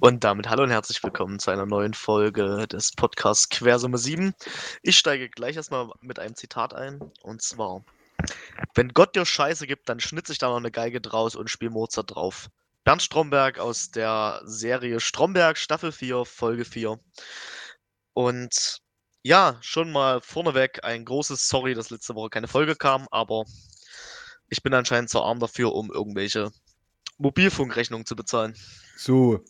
Und damit hallo und herzlich willkommen zu einer neuen Folge des Podcasts Quersumme 7. Ich steige gleich erstmal mit einem Zitat ein. Und zwar: Wenn Gott dir Scheiße gibt, dann schnitze ich da noch eine Geige draus und spiele Mozart drauf. Bernd Stromberg aus der Serie Stromberg, Staffel 4, Folge 4. Und ja, schon mal vorneweg ein großes Sorry, dass letzte Woche keine Folge kam, aber ich bin anscheinend zu arm dafür, um irgendwelche Mobilfunkrechnungen zu bezahlen. So,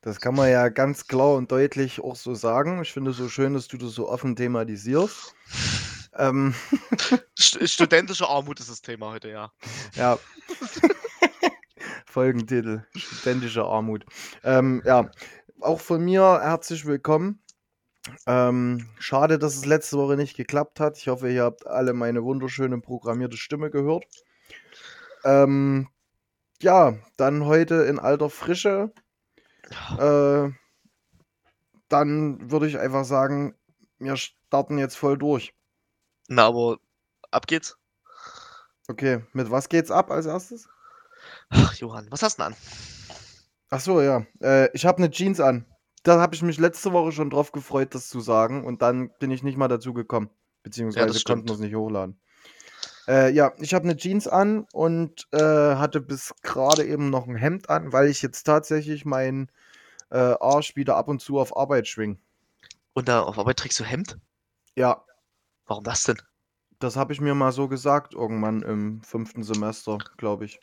das kann man ja ganz klar und deutlich auch so sagen. Ich finde es so schön, dass du das so offen thematisierst. ähm. Studentische Armut ist das Thema heute, ja. Ja. Folgentitel: Studentische Armut. Ähm, ja, auch von mir herzlich willkommen. Ähm, schade, dass es letzte Woche nicht geklappt hat. Ich hoffe, ihr habt alle meine wunderschöne programmierte Stimme gehört. Ähm, ja, dann heute in alter Frische äh, dann würde ich einfach sagen, wir starten jetzt voll durch. Na, aber ab geht's. Okay, mit was geht's ab als erstes? Ach, Johann, was hast du denn an? Ach so, ja. Äh, ich habe eine Jeans an. Da habe ich mich letzte Woche schon drauf gefreut, das zu sagen. Und dann bin ich nicht mal dazu gekommen. Beziehungsweise ja, konnten wir es nicht hochladen. Äh, ja, ich habe eine Jeans an und äh, hatte bis gerade eben noch ein Hemd an, weil ich jetzt tatsächlich meinen äh, Arsch wieder ab und zu auf Arbeit schwing. Und da auf Arbeit trägst du Hemd? Ja. Warum das denn? Das habe ich mir mal so gesagt, irgendwann im fünften Semester, glaube ich.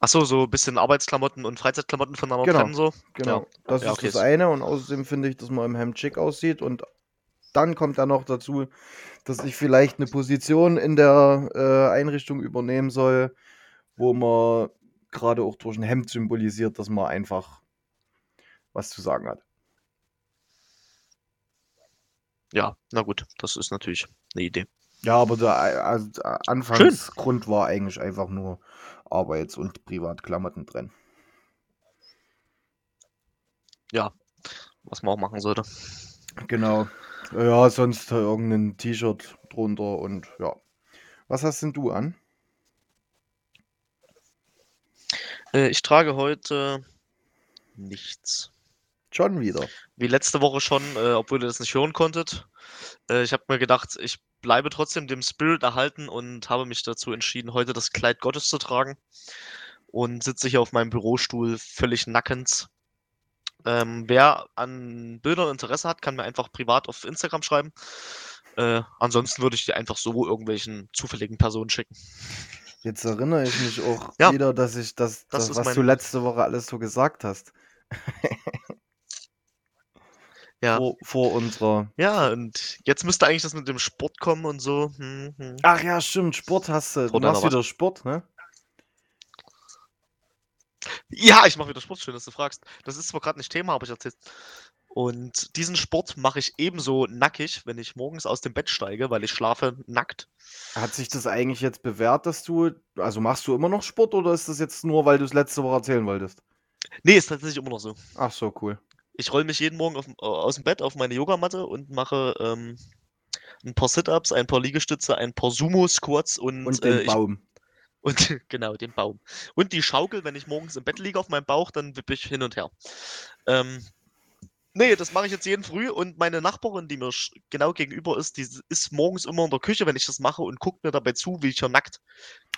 Achso, so ein bisschen Arbeitsklamotten und Freizeitklamotten voneinander genau, trennen so? Genau, ja. das ja, ist okay. das eine und außerdem finde ich, dass man im Hemd schick aussieht und dann kommt da noch dazu, dass ich vielleicht eine Position in der äh, Einrichtung übernehmen soll, wo man gerade auch durch ein Hemd symbolisiert, dass man einfach was zu sagen hat. Ja, na gut, das ist natürlich eine Idee. Ja, aber der also Anfangsgrund Schön. war eigentlich einfach nur Arbeits- und Privatklamotten drin. Ja, was man auch machen sollte. Genau. Ja, sonst irgendein T-Shirt drunter und ja. Was hast denn du an? Äh, ich trage heute nichts. Schon wieder. Wie letzte Woche schon, äh, obwohl ihr das nicht hören konntet. Äh, ich habe mir gedacht, ich bleibe trotzdem dem Spirit erhalten und habe mich dazu entschieden, heute das Kleid Gottes zu tragen. Und sitze hier auf meinem Bürostuhl völlig nackend ähm, wer an Bildern Interesse hat, kann mir einfach privat auf Instagram schreiben. Äh, ansonsten würde ich die einfach so irgendwelchen zufälligen Personen schicken. Jetzt erinnere ich mich auch ja. wieder, dass ich das, das, das was mein... du letzte Woche alles so gesagt hast. ja. Vor, vor, unserer. Ja, und jetzt müsste eigentlich das mit dem Sport kommen und so. Hm, hm. Ach ja, stimmt, Sport hast du. Du machst wieder Sport, ne? Ja, ich mache wieder Sport, schön, dass du fragst. Das ist zwar gerade nicht Thema, aber ich erzähl's. Und diesen Sport mache ich ebenso nackig, wenn ich morgens aus dem Bett steige, weil ich schlafe nackt. Hat sich das eigentlich jetzt bewährt, dass du, also machst du immer noch Sport oder ist das jetzt nur, weil du es letzte Woche erzählen wolltest? Nee, ist tatsächlich immer noch so. Ach so, cool. Ich rolle mich jeden Morgen auf, aus dem Bett auf meine Yogamatte und mache ähm, ein paar Sit-Ups, ein paar Liegestütze, ein paar Sumo-Squats und, und den äh, Baum. Und genau, den Baum. Und die Schaukel, wenn ich morgens im Bett liege auf meinem Bauch, dann wippe ich hin und her. Ähm, nee, das mache ich jetzt jeden Früh und meine Nachbarin, die mir genau gegenüber ist, die ist morgens immer in der Küche, wenn ich das mache und guckt mir dabei zu, wie ich hier nackt.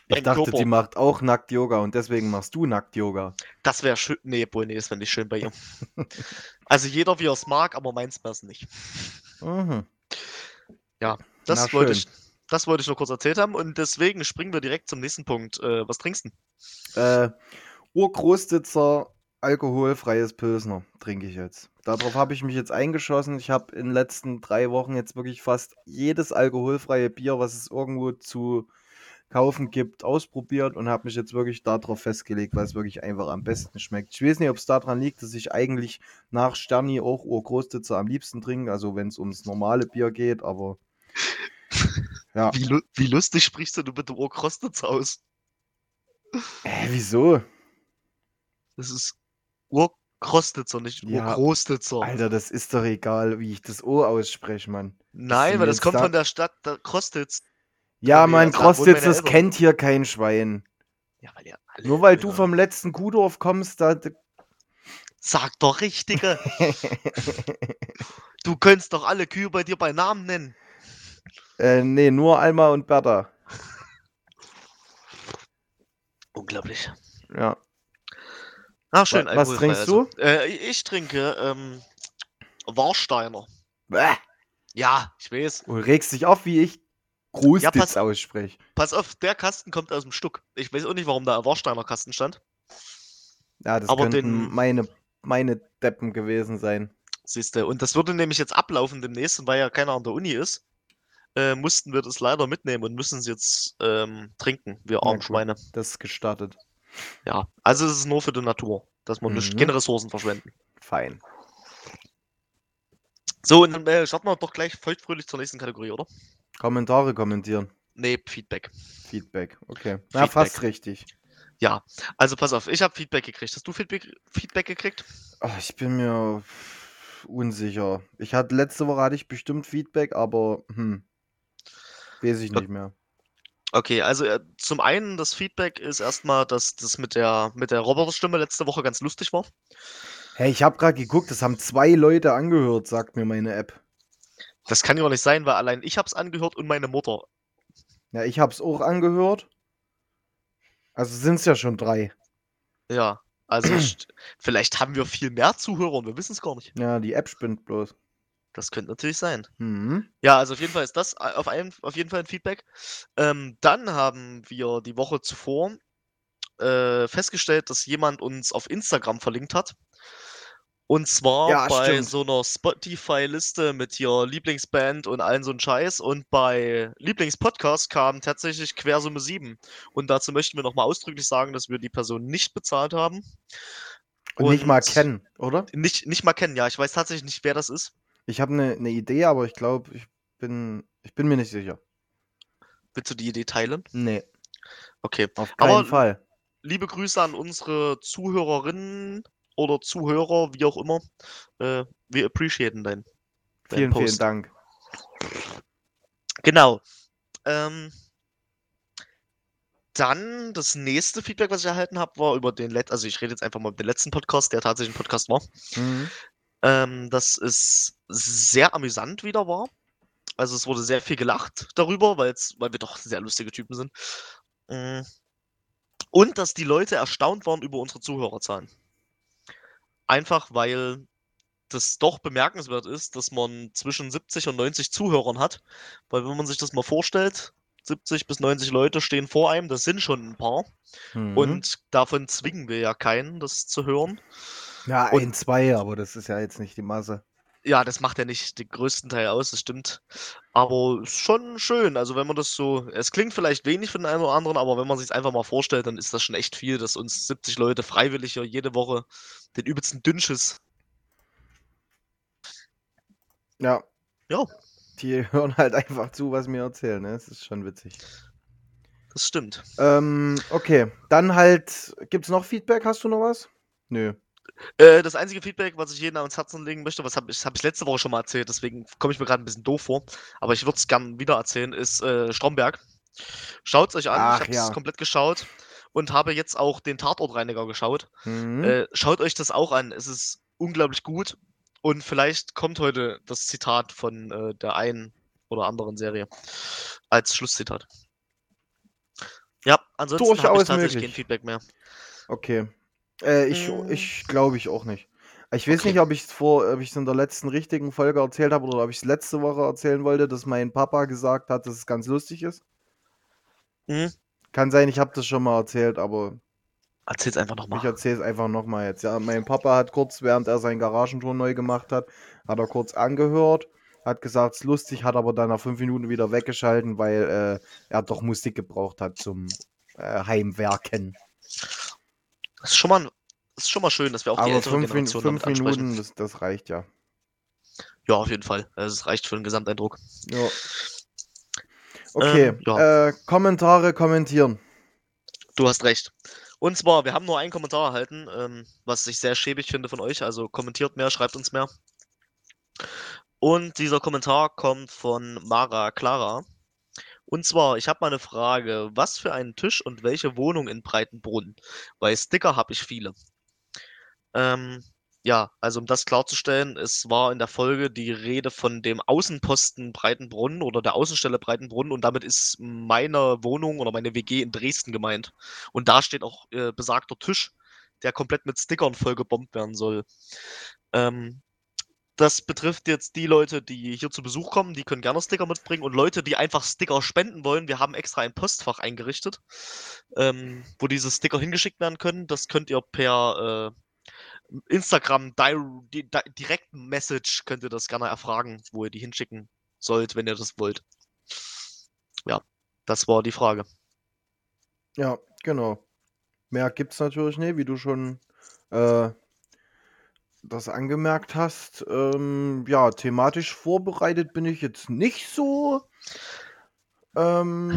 Ich dachte, Körper. die macht auch nackt Yoga und deswegen machst du nackt Yoga. Das wäre schön. Nee, boah, nee, das fände ich schön bei ihr. also jeder, wie er es mag, aber meins wäre es nicht. Mhm. Ja, das wollte ich das wollte ich nur kurz erzählt haben und deswegen springen wir direkt zum nächsten Punkt. Äh, was trinkst du? Äh, Urgroßditzer alkoholfreies Pilsner trinke ich jetzt. Darauf habe ich mich jetzt eingeschossen. Ich habe in den letzten drei Wochen jetzt wirklich fast jedes alkoholfreie Bier, was es irgendwo zu kaufen gibt, ausprobiert und habe mich jetzt wirklich darauf festgelegt, weil es wirklich einfach am besten schmeckt. Ich weiß nicht, ob es daran liegt, dass ich eigentlich nach Sterni auch Urgroßditzer am liebsten trinke, also wenn es ums normale Bier geht, aber ja. Wie, lu wie lustig sprichst du mit dem Urkrostitz aus? Äh, wieso? Das ist Urkrostitzer, nicht ja, Urkrostitzer. Alter, das ist doch egal, wie ich das O ausspreche, Mann. Nein, weil das kommt da? von der Stadt der Krostitz. Ja, mein Krostitz, das kennt hier kein Schwein. Ja, weil Nur weil du vom letzten Kuhdorf kommst, da Sag doch richtige. Du könntest doch alle Kühe bei dir bei Namen nennen. Äh, nee, nur Alma und Bertha. Unglaublich. Ja. Ah, schön. Wa- was trinkst also. Äh, ich trinke ähm, Warsteiner. Bäh. Ja, ich weiß. Du regst dich auf, wie ich Krustitz pass- ausspreche. Pass auf, der Kasten kommt aus dem Stuck. Ich weiß auch nicht, warum da ein Warsteiner Kasten stand. Ja, das Aber könnten den- meine, meine Deppen gewesen sein. Siehst du. Und das würde nämlich jetzt ablaufen demnächst, weil ja keiner an der Uni ist, äh, mussten wir das leider mitnehmen und müssen es jetzt ähm, trinken, wir armen. Schweine. Das ist gestartet. Ja, also es ist nur für die Natur, dass wir nicht, Mhm. keine Ressourcen verschwenden. Fein. So, und dann äh, starten wir doch gleich feuchtfröhlich zur nächsten Kategorie, oder? Kommentare kommentieren. Nee, Feedback. Feedback. Okay. Na, Feedback. fast richtig. Also pass auf, ich habe Feedback gekriegt. Hast du Feedback, Feedback gekriegt? Oh, ich bin mir unsicher. Ich hatte letzte Woche hatte ich bestimmt Feedback, aber hm, weiß ich nicht mehr. Okay, also äh, zum einen das Feedback ist erstmal, dass das mit der mit der Roboterstimme letzte Woche ganz lustig war. Hey, ich habe gerade geguckt, das haben zwei Leute angehört, sagt mir meine App. Das kann ja auch nicht sein, weil allein ich habe es angehört und meine Mutter. Ja, ich habe es auch angehört. Also sind es ja schon drei. Ja, also vielleicht haben wir viel mehr Zuhörer und wir wissen es gar nicht. Ja, die App spinnt bloß. Das könnte natürlich sein. Mhm. Ja, also auf jeden Fall ist das äh, auf, einen, auf jeden Fall ein Feedback. Ähm, dann haben wir die Woche zuvor äh, festgestellt, dass jemand uns auf Instagram verlinkt hat. Und zwar Ja, bei stimmt. so einer Spotify-Liste mit hier Lieblingsband und allen so ein Scheiß. Und bei Lieblingspodcast kam tatsächlich Quersumme 7. Und dazu möchten wir nochmal ausdrücklich sagen, dass wir die Person nicht bezahlt haben. Und, nicht mal Und- kennen, oder? Nicht, nicht mal kennen, ja. Ich weiß tatsächlich nicht, wer das ist. Ich habe eine ne Idee, aber ich glaube, ich bin, ich bin mir nicht sicher. Willst du die Idee teilen? Nee, Okay. auf keinen Aber- Fall. liebe Grüße an unsere Zuhörerinnen oder Zuhörer, wie auch immer. Äh, wir appreciaten dein, dein Vielen, vielen Post. Dank. Genau. Ähm, dann das nächste Feedback, was ich erhalten habe, war über den letzten, also ich rede jetzt einfach mal über den letzten Podcast, der tatsächlich ein Podcast war. Mhm. Ähm, dass es sehr amüsant wieder war. Also es wurde sehr viel gelacht darüber, weil wir doch sehr lustige Typen sind. Mm. Und dass die Leute erstaunt waren über unsere Zuhörerzahlen. Einfach weil das doch bemerkenswert ist, dass man zwischen 70 und 90 Zuhörern hat. Weil wenn man sich das mal vorstellt, 70 bis 90 Leute stehen vor einem, das sind schon ein paar. Mhm. Und davon zwingen wir ja keinen, das zu hören. Ja, und- ein, zwei, aber das ist ja jetzt nicht die Masse. Ja, das macht ja nicht den größten Teil aus, das stimmt. Aber schon schön. Also wenn man das so, es klingt vielleicht wenig für den einen oder anderen, aber wenn man sich einfach mal vorstellt, dann ist das schon echt viel, dass uns 70 Leute freiwillig hier jede Woche den übelsten Dünnschiss. Ja. Ja. Die hören halt einfach zu, was wir erzählen, ne? Das ist schon witzig. Das stimmt. Ähm, okay. Dann halt, gibt's noch Feedback? Hast du noch was? Nö. Äh, das einzige Feedback, was ich jedem ans Herzen legen möchte, was habe ich, hab ich letzte Woche schon mal erzählt, deswegen komme ich mir gerade ein bisschen doof vor, aber ich würde es gern wieder erzählen, ist äh, Stromberg. Schaut es euch an, Ach, ich habe es ja. komplett geschaut und habe jetzt auch den Tatortreiniger geschaut. Mhm. Äh, schaut euch das auch an. Es ist unglaublich gut. Und vielleicht kommt heute das Zitat von äh, der einen oder anderen Serie als Schlusszitat. Ja, ansonsten habe ich tatsächlich möglich. kein Feedback mehr. Okay. Äh, ich Mm. ich glaube ich auch nicht. Ich weiß Okay. nicht, ob ich es vor, ob ich es in der letzten richtigen Folge erzählt habe oder ob ich es letzte Woche erzählen wollte, dass mein Papa gesagt hat, dass es ganz lustig ist. Mhm. Kann sein, ich habe das schon mal erzählt, aber Erzähl's einfach ich nochmal. erzähle es einfach nochmal jetzt. Ja, mein Papa hat kurz, während er sein Garagentor neu gemacht hat, hat er kurz angehört, hat gesagt, es ist lustig, hat aber dann nach fünf Minuten wieder weggeschalten, weil äh, er doch Musik gebraucht hat zum äh, Heimwerken. Das ist schon mal, ist schon mal schön, dass wir auch die Aber ältere fünf, Generation fünf damit ansprechen. Minuten, das, das reicht ja. Ja, auf jeden Fall. Es reicht für den Gesamteindruck. Ja. Okay, Ähm, ja. äh, Kommentare kommentieren. Du hast recht. Und zwar, wir haben nur einen Kommentar erhalten, ähm, was ich sehr schäbig finde von euch. Also kommentiert mehr, schreibt uns mehr. Und dieser Kommentar kommt von Mara Clara. Und zwar, ich habe mal eine Frage. Was für einen Tisch und welche Wohnung in Breitenbrunn? Weil Sticker habe ich viele. Ähm, Ja, also um das klarzustellen, es war in der Folge die Rede von dem Außenposten Breitenbrunn oder der Außenstelle Breitenbrunn und damit ist meine Wohnung oder meine WG in Dresden gemeint. Und da steht auch äh, besagter Tisch, der komplett mit Stickern vollgebombt werden soll. Ähm, das betrifft jetzt die Leute, die hier zu Besuch kommen, die können gerne Sticker mitbringen und Leute, die einfach Sticker spenden wollen. Wir haben extra ein Postfach eingerichtet, ähm, wo diese Sticker hingeschickt werden können. Das könnt ihr per äh, Instagram di di Direct Message könnt ihr das gerne erfragen, wo ihr die hinschicken sollt, wenn ihr das wollt. Ja, das war die Frage. Ja, genau. Mehr gibt es natürlich nicht, wie du schon äh, das angemerkt hast. Ähm, ja, thematisch vorbereitet bin ich jetzt nicht so. Ähm,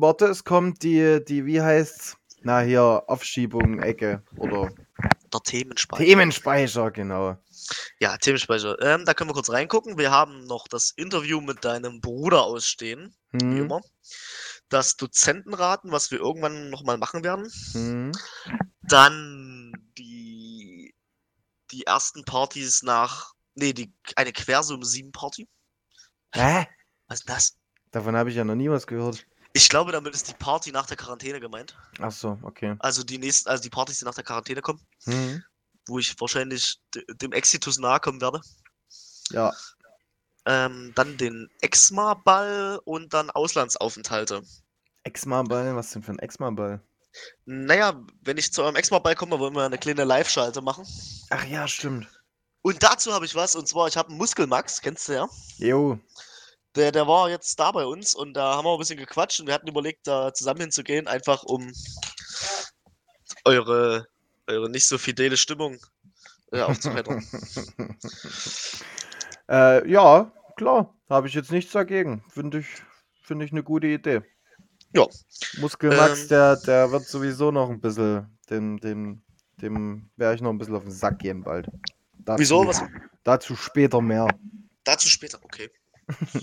warte, es kommt die, die, wie heißt's? Na, hier, Aufschiebung, Ecke oder der Themenspeicher. Themenspeicher, genau. Ja, Themenspeicher. Ähm, da können wir kurz reingucken. Wir haben noch das Interview mit deinem Bruder ausstehen, hm. wie immer. Das Dozentenraten, was wir irgendwann nochmal machen werden. Hm. Dann die ersten Partys nach. Nee, die, eine Quersum 7 Party. Hä? Was ist das? Davon habe ich ja noch nie was gehört. Ich glaube, damit ist die Party nach der Quarantäne gemeint. Ach so, okay. Also die nächsten, also die Partys, die nach der Quarantäne kommen. Mhm. Wo ich wahrscheinlich dem Exitus nahe kommen werde. Ja. Ähm, dann den Exma-Ball und dann Auslandsaufenthalte. Exma-Ball? Was denn für ein Exma-Ball? Naja, wenn ich zu eurem Exma-Ball komme, wollen wir eine kleine Live-Schalte machen. Ach ja, stimmt. Und dazu habe ich was, und zwar, ich habe einen Muskelmax, kennst du ja? Jo. Der, der war jetzt da bei uns und da haben wir ein bisschen gequatscht und wir hatten überlegt, da zusammen hinzugehen, einfach um eure, eure nicht so fidele Stimmung äh, aufzuheitern. äh, ja, klar, habe ich jetzt nichts dagegen. Finde ich, find ich eine gute Idee. Ja. Muskelmax, ähm, der, der wird sowieso noch ein bisschen, dem, dem, dem werde ich noch ein bisschen auf den Sack gehen bald. Dazu, Wieso? Was? Dazu später mehr. Dazu später, okay.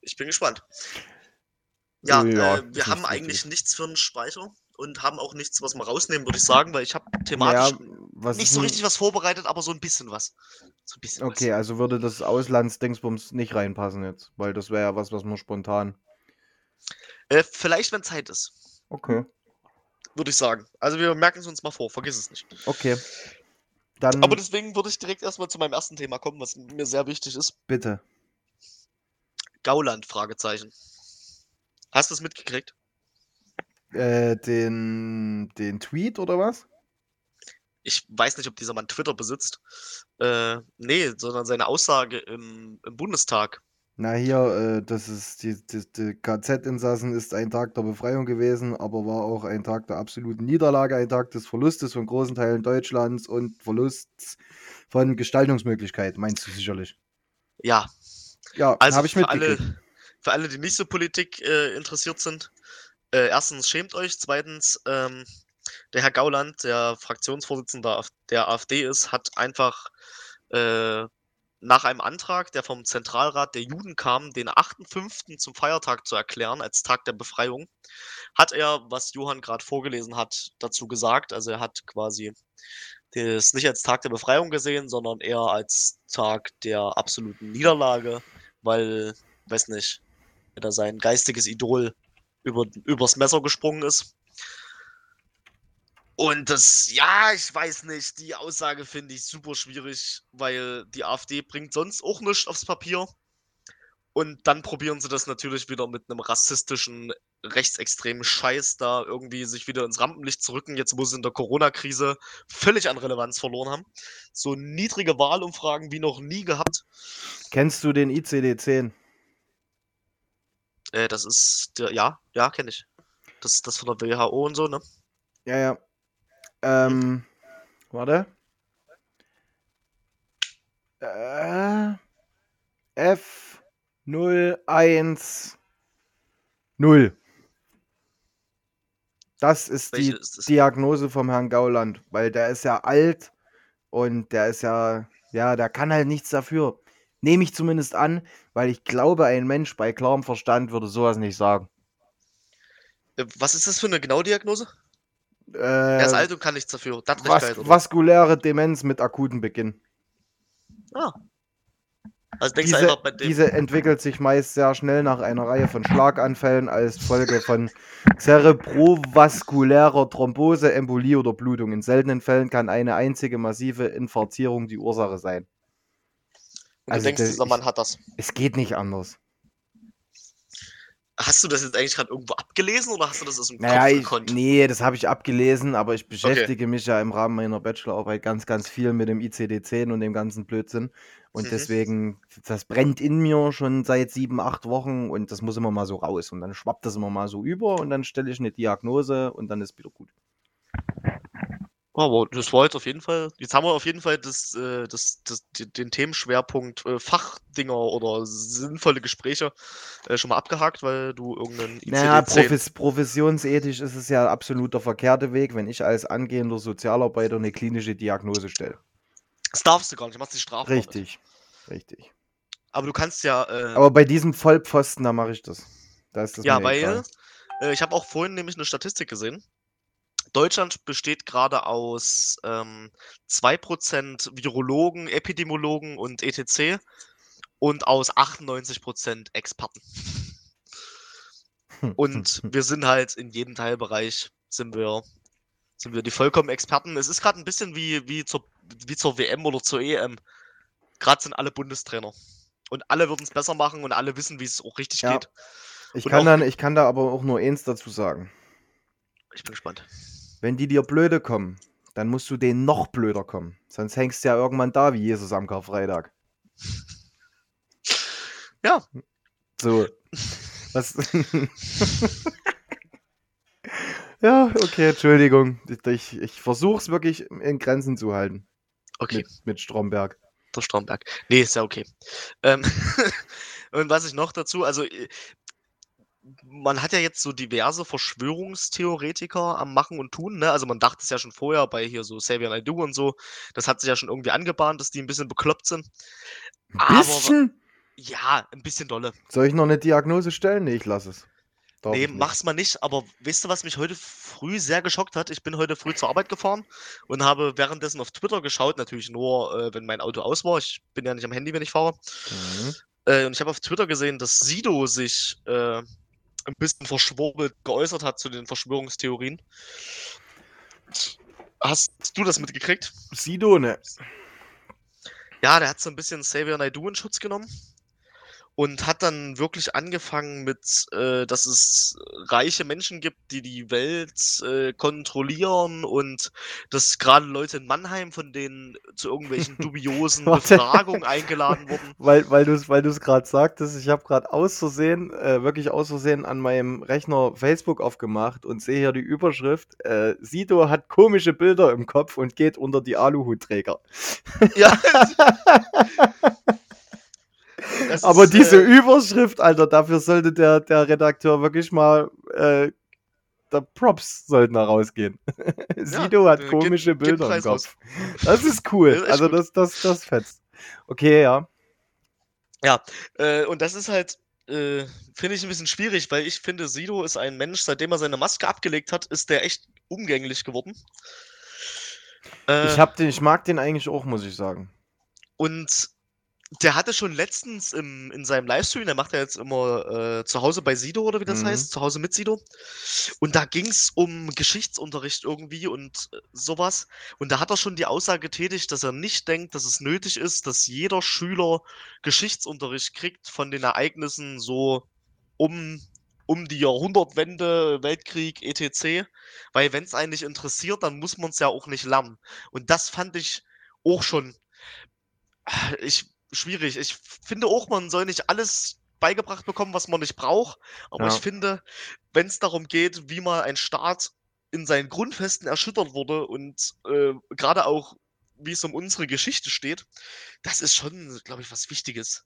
ich bin gespannt. Ja, ja äh, wir haben eigentlich richtig. nichts für einen Speicher und haben auch nichts, was wir rausnehmen, würde ich sagen, weil ich habe thematisch ja, nicht so richtig was vorbereitet, aber so ein bisschen was. So ein bisschen okay, was. also würde das Auslandsdingsbums nicht reinpassen jetzt, weil das wäre ja was, was man spontan. Äh, vielleicht, wenn Zeit ist. Okay. Würde ich sagen. Also wir merken es uns mal vor, vergiss es nicht. Okay. Dann... Aber deswegen würde ich direkt erstmal zu meinem ersten Thema kommen, was mir sehr wichtig ist. Bitte. Gauland? Fragezeichen. Hast du es mitgekriegt? Äh, den, den Tweet oder was? Ich weiß nicht, ob dieser Mann Twitter besitzt. Äh, nee, sondern seine Aussage im, im Bundestag. Na hier, äh, das ist die, die, die KZ-Insassen ist ein Tag der Befreiung gewesen, aber war auch ein Tag der absoluten Niederlage, ein Tag des Verlustes von großen Teilen Deutschlands und Verlusts von Gestaltungsmöglichkeit, meinst du sicherlich? Ja, ja, also habe ich für alle, für alle, die nicht so Politik äh, interessiert sind, äh, erstens schämt euch, zweitens, ähm, der Herr Gauland, der Fraktionsvorsitzende der AfD ist, hat einfach äh, nach einem Antrag, der vom Zentralrat der Juden kam, den 8.5. zum Feiertag zu erklären, als Tag der Befreiung, hat er, was Johann gerade vorgelesen hat, dazu gesagt. Also er hat quasi das nicht als Tag der Befreiung gesehen, sondern eher als Tag der absoluten Niederlage weil, weiß nicht, da sein geistiges Idol über, übers Messer gesprungen ist. Und das, ja, ich weiß nicht, die Aussage finde ich super schwierig, weil die AfD bringt sonst auch nichts aufs Papier. Und dann probieren sie das natürlich wieder mit einem rassistischen, rechtsextremen Scheiß da irgendwie sich wieder ins Rampenlicht zu rücken, jetzt wo sie in der Corona-Krise völlig an Relevanz verloren haben. So niedrige Wahlumfragen wie noch nie gehabt. Kennst du den ICD-10? Äh, das ist der, ja, ja, kenne ich. Das ist das von der WHO und so, ne? Ja, ja. Ähm, hm. warte. Äh, F 0 1 0. Das ist Welche die ist das? Diagnose vom Herrn Gauland, weil der ist ja alt und der ist ja, ja, der kann halt nichts dafür. Nehme ich zumindest an, weil ich glaube, ein Mensch bei klarem Verstand würde sowas nicht sagen. Äh, was ist das für eine genaue Diagnose? Er ist Äh, alt und kann nichts dafür. vas Dattlichkeit, oder? vaskuläre Demenz mit akutem Beginn. Ah. Also denkst du Diese, einfach bei dem. diese entwickelt sich meist sehr schnell nach einer Reihe von Schlaganfällen als Folge von cerebrovaskulärer Thrombose, Embolie oder Blutung. In seltenen Fällen kann eine einzige massive Infarktierung die Ursache sein. und du also denkst, der- dieser Mann hat das. Es geht nicht anders. Hast du das jetzt eigentlich gerade irgendwo abgelesen oder hast du das aus dem Naja, Kopf ich, gekonnt? nee, das habe ich abgelesen, aber ich beschäftige mich ja im Rahmen meiner Bachelorarbeit ganz, ganz viel mit dem ICD-10 und dem ganzen Blödsinn. Und Mhm. deswegen, das brennt in mir schon seit sieben, acht Wochen und das muss immer mal so raus. Und dann schwappt das immer mal so über und dann stelle ich eine Diagnose und dann ist wieder gut. Aber das war jetzt auf jeden Fall. Jetzt haben wir auf jeden Fall das, äh, das, das, die- den Themenschwerpunkt äh, Fachdinger oder sinnvolle Gespräche äh, schon mal abgehakt, weil du irgendeinen Naja, ICD-10 profes professionsethisch ist es ja absolut der verkehrte Weg, wenn ich als angehender Sozialarbeiter eine klinische Diagnose stelle. Das darfst du gar nicht, du machst strafbar. mit. Richtig, richtig. Aber du kannst ja. Äh, Aber bei diesem Vollpfosten, da mache ich das. Da ist das ja, weil egal. ich habe auch vorhin nämlich eine Statistik gesehen. Deutschland besteht gerade aus ähm, 2% Virologen, Epidemiologen und etc. und aus 98% Experten. Und wir sind halt in jedem Teilbereich sind wir, sind wir die vollkommen Experten. Es ist gerade ein bisschen wie, wie, zur, wie zur WM oder zur EM. Gerade sind alle Bundestrainer. Und alle würden es besser machen und alle wissen, wie es auch richtig Ja. geht. Ich Und kann, dann, ich kann da aber auch nur eins dazu sagen. Ich bin gespannt. Wenn die dir blöde kommen, dann musst du denen noch blöder kommen. Sonst hängst du ja irgendwann da wie Jesus am Karfreitag. Ja. So. Was? ja, okay, Entschuldigung. Ich, ich versuche es wirklich in Grenzen zu halten Okay, mit, mit Stromberg. der Stromberg. Nee, ist ja okay. Ähm, und was ich noch dazu, also äh, man hat ja jetzt so diverse Verschwörungstheoretiker am Machen und Tun, ne? Also man dachte es ja schon vorher bei hier so Xavier Naidoo und so, das hat sich ja schon irgendwie angebahnt, dass die ein bisschen bekloppt sind. Ein Aber- bisschen? Ja, ein bisschen dolle. Soll ich noch eine Diagnose stellen? Nee, ich lasse es. Darf Nee, mach's mal nicht, aber weißt du, was mich heute früh sehr geschockt hat? Ich bin heute früh zur Arbeit gefahren und habe währenddessen auf Twitter geschaut, natürlich nur, äh, wenn mein Auto aus war. Ich bin ja nicht am Handy, wenn ich fahre. Mhm. Äh, und ich habe auf Twitter gesehen, dass Sido sich äh, ein bisschen verschwurbelt geäußert hat zu den Verschwörungstheorien. Hast du das mitgekriegt? Sido, ne? Ja, der hat so ein bisschen Xavier Naidoo in Schutz genommen und hat dann wirklich angefangen mit, äh, dass es reiche Menschen gibt, die die Welt äh, kontrollieren und dass gerade Leute in Mannheim von denen zu irgendwelchen dubiosen. Befragungen eingeladen wurden. Weil, weil du es weil du's gerade sagtest, ich habe gerade aus Versehen, äh, wirklich aus Versehen an meinem Rechner Facebook aufgemacht und sehe hier die Überschrift, äh, Sido hat komische Bilder im Kopf und geht unter die Aluhutträger. Ja. Das Aber ist, diese äh, Überschrift, Alter, dafür sollte der, der Redakteur wirklich mal, äh, der Props sollten da rausgehen. Sido hat äh, komische gib Bilder im Preis raus. Kopf. Das ist cool. Das ist also gut. das, das, das fetzt. Okay, ja. Äh, und das ist halt, äh, finde ich ein bisschen schwierig, weil ich finde, Sido ist ein Mensch, seitdem er seine Maske abgelegt hat, ist der echt umgänglich geworden. Äh, Ich, hab den, ich mag den eigentlich auch, muss ich sagen. und der hatte schon letztens im, in seinem Livestream, der macht ja jetzt immer äh, zu Hause bei Sido oder wie das Mhm. heißt, zu Hause mit Sido. Und da ging es um Geschichtsunterricht irgendwie und äh, sowas. Und da hat er schon die Aussage getätigt, dass er nicht denkt, dass es nötig ist, dass jeder Schüler Geschichtsunterricht kriegt von den Ereignissen so um, um die Jahrhundertwende, Weltkrieg, etc. Weil wenn es einen nicht interessiert, dann muss man es ja auch nicht lernen. Und das fand ich auch schon ich, schwierig. Ich finde auch, man soll nicht alles beigebracht bekommen, was man nicht braucht. Aber Ja. ich finde, wenn es darum geht, wie mal ein Staat in seinen Grundfesten erschüttert wurde und äh, gerade auch, wie es um unsere Geschichte steht, das ist schon, glaube ich, was Wichtiges.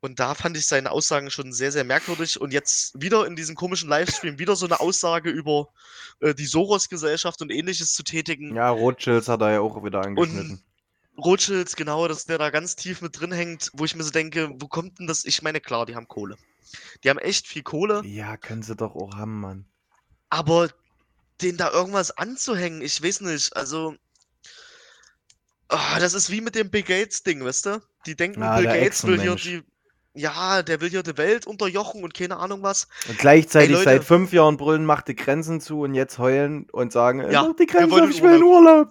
Und da fand ich seine Aussagen schon sehr, sehr merkwürdig. Und jetzt wieder in diesem komischen Livestream wieder so eine Aussage über äh, die Soros-Gesellschaft und ähnliches zu tätigen. Ja, Rothschilds hat er ja auch wieder angeschnitten. Rothschilds, genau, dass der da ganz tief mit drin hängt, wo ich mir so denke, wo kommt denn das? Ich meine, klar, die haben Kohle. Die haben echt viel Kohle, Ja, können sie doch auch haben, Mann. aber den da irgendwas anzuhängen, ich weiß nicht, also. ah, das ist wie mit dem Bill Gates-Ding, weißt du? Die denken, Ah, Bill Gates will hier die. Ja, der will hier die Welt unterjochen und keine Ahnung was. Und gleichzeitig Leute. seit fünf Jahren brüllen, macht die Grenzen zu und jetzt heulen und sagen, äh, Ja, mach die wir Grenzen auf, ich will in Urlaub.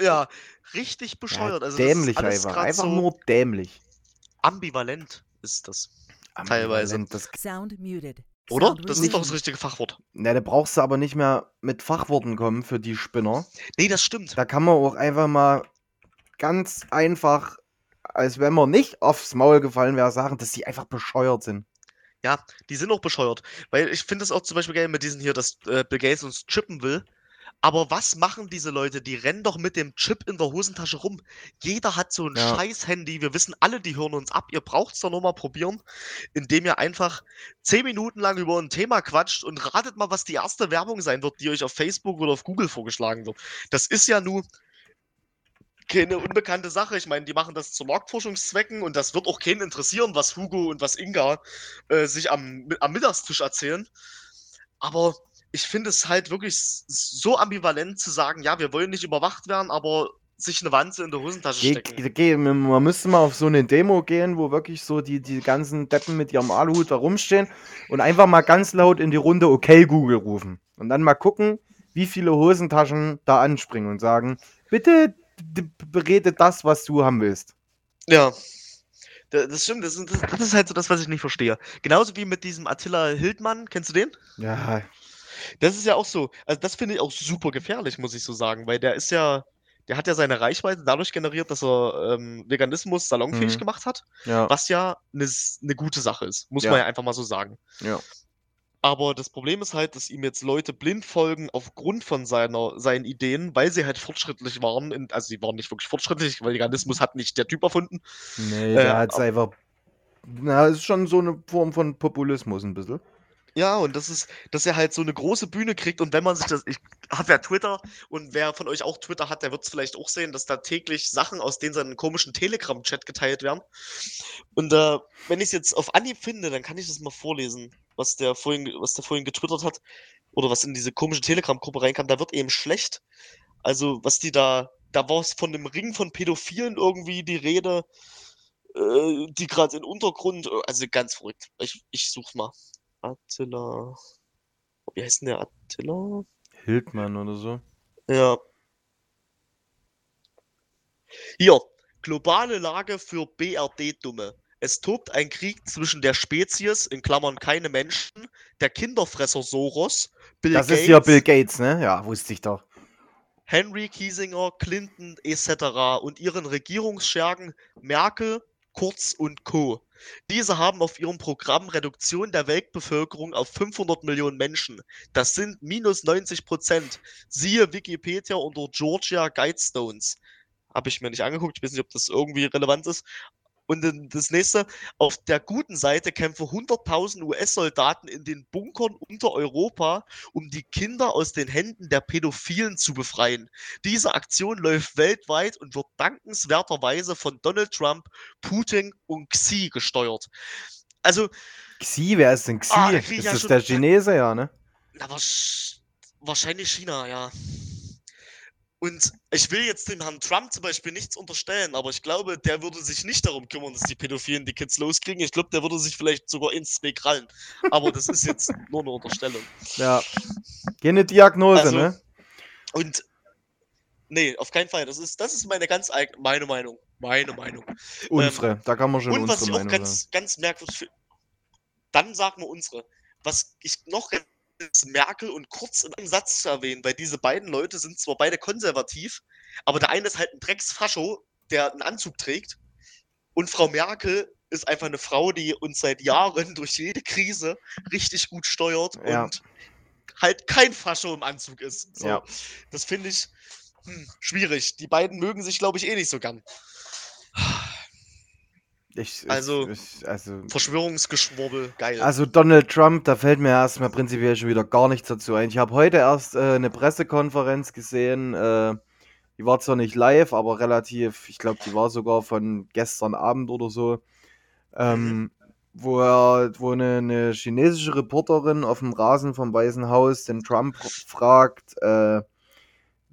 Ja, richtig Ja, bescheuert. also, dämlich das ist alles einfach. Einfach so nur dämlich. ambivalent ist das. Teilweise. Ambivalent, Das, Sound muted. Oder? Das ist doch das richtige Fachwort. na, da brauchst du aber nicht mehr mit Fachworten kommen für die Spinner. Nee, das stimmt. Da kann man auch einfach mal ganz einfach, als wenn man nicht aufs Maul gefallen wäre, sagen, dass die einfach bescheuert sind. Ja, die sind auch bescheuert. Weil ich finde es auch zum Beispiel geil mit diesen hier, dass äh, Bill Gates uns chippen will. Aber was machen diese Leute? Die rennen doch mit dem Chip in der Hosentasche rum. Jeder hat so ein Ja. scheiß Handy. Wir wissen alle, die hören uns ab. Ihr braucht es doch nur mal probieren, indem ihr einfach zehn Minuten lang über ein Thema quatscht und ratet mal, was die erste Werbung sein wird, die euch auf Facebook oder auf Google vorgeschlagen wird. Das ist ja nur keine unbekannte Sache. Ich meine, die machen das zu Marktforschungszwecken und das wird auch keinen interessieren, was Hugo und was Inga äh, sich am, am Mittagstisch erzählen. Aber ich finde es halt wirklich so ambivalent zu sagen, ja, wir wollen nicht überwacht werden, aber sich eine Wanze in der Hosentasche Geh, stecken. geh, man müsste mal auf so eine Demo gehen, wo wirklich so die, die ganzen Deppen mit ihrem Aluhut da rumstehen und einfach mal ganz laut in die Runde Okay Google rufen. Und dann mal gucken, wie viele Hosentaschen da anspringen und sagen, bitte berede das, was du haben willst. Ja. Da- Das stimmt, das ist, das, das ist halt so das, was ich nicht verstehe. Genauso wie mit diesem Attila Hildmann, kennst du den? Ja, Das ist ja auch so, also das finde ich auch super gefährlich, muss ich so sagen, weil der ist ja, der hat ja seine Reichweite dadurch generiert, dass er ähm, Veganismus salonfähig Mhm. gemacht hat, ja, was ja eine ne gute Sache ist, muss Ja. man ja einfach mal so sagen. ja. Aber das Problem ist halt, dass ihm jetzt Leute blind folgen aufgrund von seiner, seinen Ideen, weil sie halt fortschrittlich waren. In, also sie waren nicht wirklich fortschrittlich, weil Veganismus hat nicht der Typ erfunden. Nee, Äh, der hat's einfach. Na, ist schon so eine Form von Populismus ein bisschen. Ja, und das ist, dass er halt so eine große Bühne kriegt und wenn man sich das, ich habe ja Twitter und wer von euch auch Twitter hat, der wird es vielleicht auch sehen, dass da täglich Sachen aus den seinen komischen Telegram-Chat geteilt werden. Und äh, wenn ich es jetzt auf Anhieb finde, dann kann ich das mal vorlesen, was der vorhin, was der vorhin getwittert hat oder was in diese komische Telegram-Gruppe reinkam. Da wird eben schlecht. Also was die da, da war es von dem Ring von Pädophilen irgendwie die Rede, äh, die gerade im Untergrund, also ganz verrückt. Ich, ich such's mal. Attila. Wie heißt denn der Attila? Hildmann oder so. Ja. Hier. Globale Lage für BRD-Dumme. Es tobt ein Krieg zwischen der Spezies, in Klammern keine Menschen, der Kinderfresser Soros, Bill Das Gates, ist ja Bill Gates, ne? Ja, wusste ich doch. Henry Kiesinger, Clinton etc. und ihren Regierungsschergen Merkel, Kurz und Co. Diese haben auf ihrem Programm Reduktion der Weltbevölkerung auf 500 Millionen Menschen. Das sind minus 90 Prozent. Siehe Wikipedia unter Georgia Guidestones. Habe ich mir nicht angeguckt. Ich weiß nicht, ob das irgendwie relevant ist. Und dann das nächste, auf der guten Seite kämpfen 100.000 US-Soldaten in den Bunkern unter Europa, um die Kinder aus den Händen der Pädophilen zu befreien. Diese Aktion läuft weltweit und wird dankenswerterweise von Donald Trump, Putin und Xi gesteuert. Also, Xi, wer ist denn Xi? Ah, ist ja das der Chinese, ja, ne? na, wahrsch- wahrscheinlich China, ja. Und ich will jetzt dem Herrn Trump zum Beispiel nichts unterstellen, aber ich glaube, der würde sich nicht darum kümmern, dass die Pädophilen die Kids loskriegen. Ich glaube, der würde sich vielleicht sogar ins zwei krallen. Aber das ist jetzt nur eine Unterstellung. Ja. Keine Diagnose, Also, ne? Und nee, auf keinen Fall. Das ist, das ist meine ganz eigene, meine Meinung. Meine Meinung. Unsere. da kann man schon Und was unsere ich auch Meinung sagen. ganz, ganz merkwürdig finde, dann sagen wir unsere. Was ich noch ist, Merkel und Kurz in einem Satz zu erwähnen, weil diese beiden Leute sind zwar beide konservativ, aber der eine ist halt ein Drecksfascho, der einen Anzug trägt. Und Frau Merkel ist einfach eine Frau, die uns seit Jahren durch jede Krise richtig gut steuert Ja. und halt kein Fascho im Anzug ist. So, Ja. Das finde ich hm, schwierig. Die beiden mögen sich, glaube ich, eh nicht so gern. Ich, also- Ich, also, Verschwörungsgeschwurbel, geil. also Donald Trump, da fällt mir erstmal prinzipiell schon wieder gar nichts dazu ein. Ich habe heute erst äh, eine Pressekonferenz gesehen. Äh, die war zwar nicht live, aber relativ, ich glaube, die war sogar von gestern Abend oder so. Ähm, wo, er, wo eine, eine chinesische Reporterin auf dem Rasen vom Weißen Haus den Trump fragt, äh,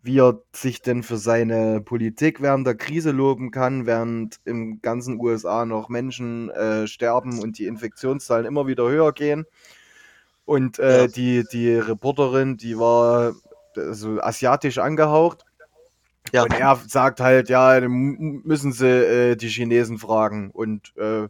wie er sich denn für seine Politik während der Krise loben kann, während im ganzen USA noch Menschen äh, sterben und die Infektionszahlen immer wieder höher gehen. Und äh, ja. die, die Reporterin, die war so asiatisch angehaucht. Ja. Und er sagt halt, ja, müssen sie äh, die Chinesen fragen. Und äh,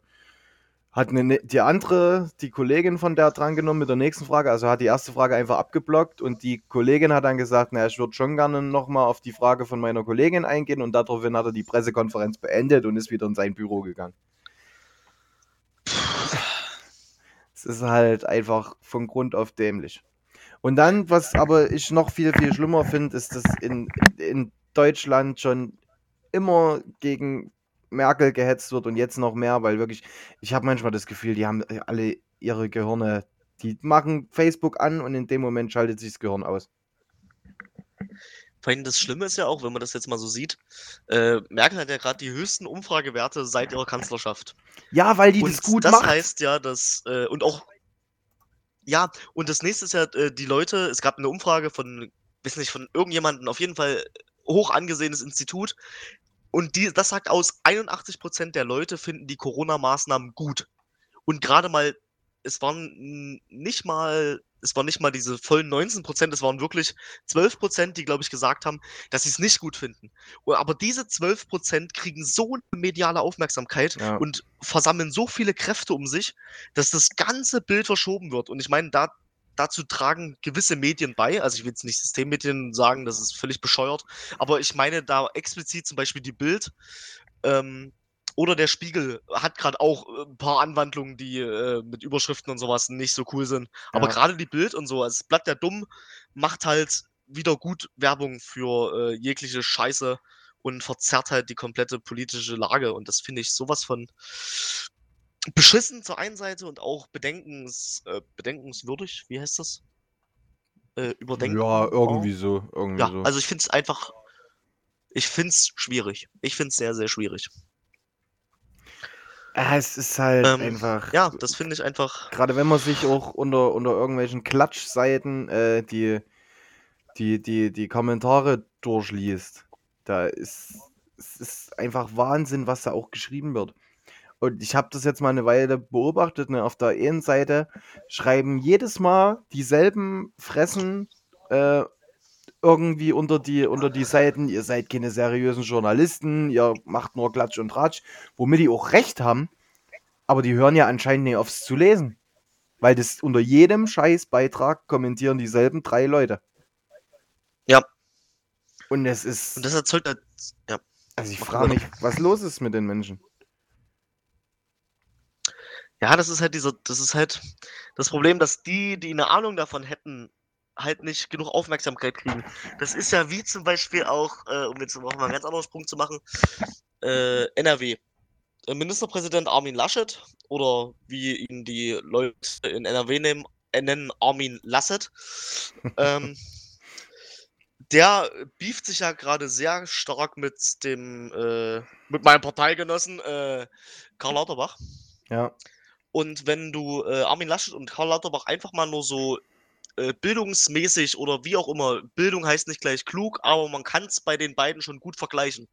hat eine, ne, die andere, die Kollegin von der drangenommen mit der nächsten Frage, also hat die erste Frage einfach abgeblockt und die Kollegin hat dann gesagt, naja, ich würde schon gerne nochmal auf die Frage von meiner Kollegin eingehen und daraufhin hat er die Pressekonferenz beendet und ist wieder in sein Büro gegangen. Es ist halt einfach von Grund auf dämlich. Und dann, was aber ich noch viel, viel schlimmer finde, ist, dass in, in Deutschland schon immer gegen Merkel gehetzt wird und jetzt noch mehr, weil wirklich, ich habe manchmal das Gefühl, die haben alle ihre Gehirne, die machen Facebook an und in dem Moment schaltet sich das Gehirn aus. Vor allem das Schlimme ist ja auch, wenn man das jetzt mal so sieht, äh, Merkel hat ja gerade die höchsten Umfragewerte seit ihrer Kanzlerschaft. Ja, weil die und das gut das macht. Das heißt ja, dass, äh, und auch, ja, und das nächste ist ja, äh, die Leute, es gab eine Umfrage von, weiß nicht, von irgendjemandem, auf jeden Fall hoch angesehenes Institut, und die, das sagt aus, 81% der Leute finden die Corona-Maßnahmen gut. Und gerade mal, es waren nicht mal, es waren nicht mal diese vollen 19%, es waren wirklich 12%, die, glaube ich, gesagt haben, dass sie es nicht gut finden. Aber diese 12% kriegen so eine mediale Aufmerksamkeit ja. und versammeln so viele Kräfte um sich, dass das ganze Bild verschoben wird. Und ich meine, da dazu tragen gewisse Medien bei. Also ich will jetzt nicht Systemmedien sagen, das ist völlig bescheuert, aber ich meine da explizit zum Beispiel die Bild ähm, oder der Spiegel hat gerade auch äh, ein paar Anwandlungen, die äh, mit Überschriften und sowas nicht so cool sind. Aber ja. gerade die Bild und so, als Blatt der Dumm macht halt wieder gut Werbung für äh, jegliche Scheiße und verzerrt halt die komplette politische Lage. Und das finde ich sowas von beschissen zur einen Seite und auch bedenkens, äh, bedenkenswürdig, wie heißt das? Äh, überdenken. Ja, irgendwie so. Irgendwie ja, so. also ich finde es einfach, ich finde es schwierig. Ich finde es sehr, sehr schwierig. Ja, es ist halt ähm, einfach. Ja, das finde ich einfach. Gerade wenn man sich auch unter, unter irgendwelchen Klatschseiten äh, die, die, die, die Kommentare durchliest, da ist es ist einfach Wahnsinn, was da auch geschrieben wird. Und ich habe das jetzt mal eine Weile beobachtet. Ne? Auf der einen Seite schreiben jedes Mal dieselben Fressen äh, irgendwie unter die, unter die Seiten, ihr seid keine seriösen Journalisten, ihr macht nur Klatsch und Ratsch, womit die auch recht haben, aber die hören ja anscheinend nicht aufs zu lesen. Weil das unter jedem Scheißbeitrag kommentieren dieselben drei Leute. Ja. Und es ist. Und das erzeugt halt. Ja. Also ich frage mich, was los ist mit den Menschen. Ja, das ist halt dieser, das ist halt das Problem, dass die, die eine Ahnung davon hätten, halt nicht genug Aufmerksamkeit kriegen. Das ist ja wie zum Beispiel auch, äh, um jetzt auch mal einen ganz anderen Sprung zu machen, äh, NRW. Ministerpräsident Armin Laschet oder wie ihn die Leute in NRW nehmen, äh, nennen Armin Lasset. ähm, der beeft sich ja gerade sehr stark mit dem, äh, mit meinem Parteigenossen äh, Karl Lauterbach. Ja. Und wenn du äh, Armin Laschet und Karl Lauterbach einfach mal nur so äh, bildungsmäßig oder wie auch immer, Bildung heißt nicht gleich klug, aber man kann es bei den beiden schon gut vergleichen.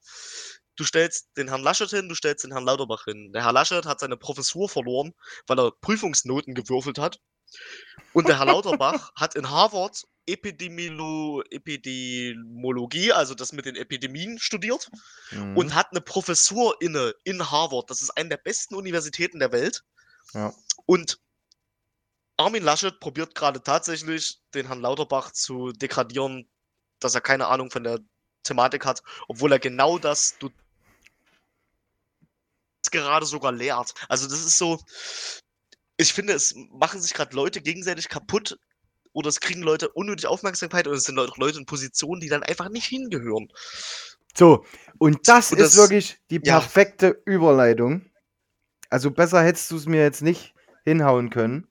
Du stellst den Herrn Laschet hin, du stellst den Herrn Lauterbach hin. Der Herr Laschet hat seine Professur verloren, weil er Prüfungsnoten gewürfelt hat. Und der Herr Lauterbach hat in Harvard Epidemiolo Epidemiologie, also das mit den Epidemien, studiert mhm. und hat eine Professur inne in Harvard. Das ist eine der besten Universitäten der Welt. Ja. Und Armin Laschet probiert gerade tatsächlich, den Herrn Lauterbach zu degradieren, dass er keine Ahnung von der Thematik hat, obwohl er genau das du gerade sogar lehrt. Also das ist so, ich finde, es machen sich gerade Leute gegenseitig kaputt oder es kriegen Leute unnötig Aufmerksamkeit und es sind auch Leute in Positionen, die dann einfach nicht hingehören. So, und das, und das ist wirklich die perfekte ja. Überleitung also besser hättest du es mir jetzt nicht hinhauen können.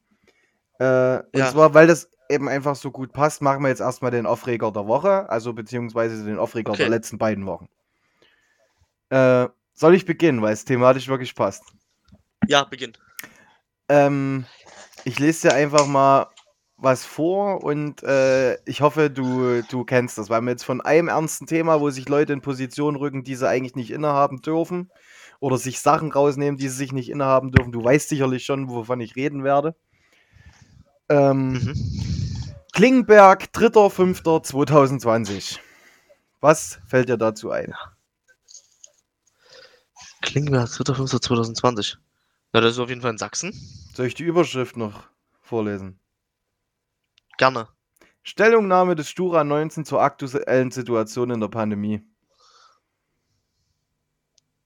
Äh, ja. Und zwar, weil das eben einfach so gut passt, machen wir jetzt erstmal den Aufreger der Woche, also beziehungsweise den Aufreger okay. der letzten beiden Wochen. Äh, soll ich beginnen, weil es thematisch wirklich passt? Ja, beginn. Ähm, ich lese dir einfach mal was vor und äh, ich hoffe, du, du kennst das, weil wir jetzt von einem ernsten Thema, wo sich Leute in Position rücken, die sie eigentlich nicht innehaben dürfen, oder sich Sachen rausnehmen, die sie sich nicht innehaben dürfen. Du weißt sicherlich schon, wovon ich reden werde. Ähm, Mhm. Klingenberg, 3.5.2020. Was fällt dir dazu ein? Klingenberg, 3.5.2020. Na, das ist auf jeden Fall in Sachsen. Soll ich die Überschrift noch vorlesen? Gerne. Stellungnahme des Stura 19 zur aktuellen Situation in der Pandemie.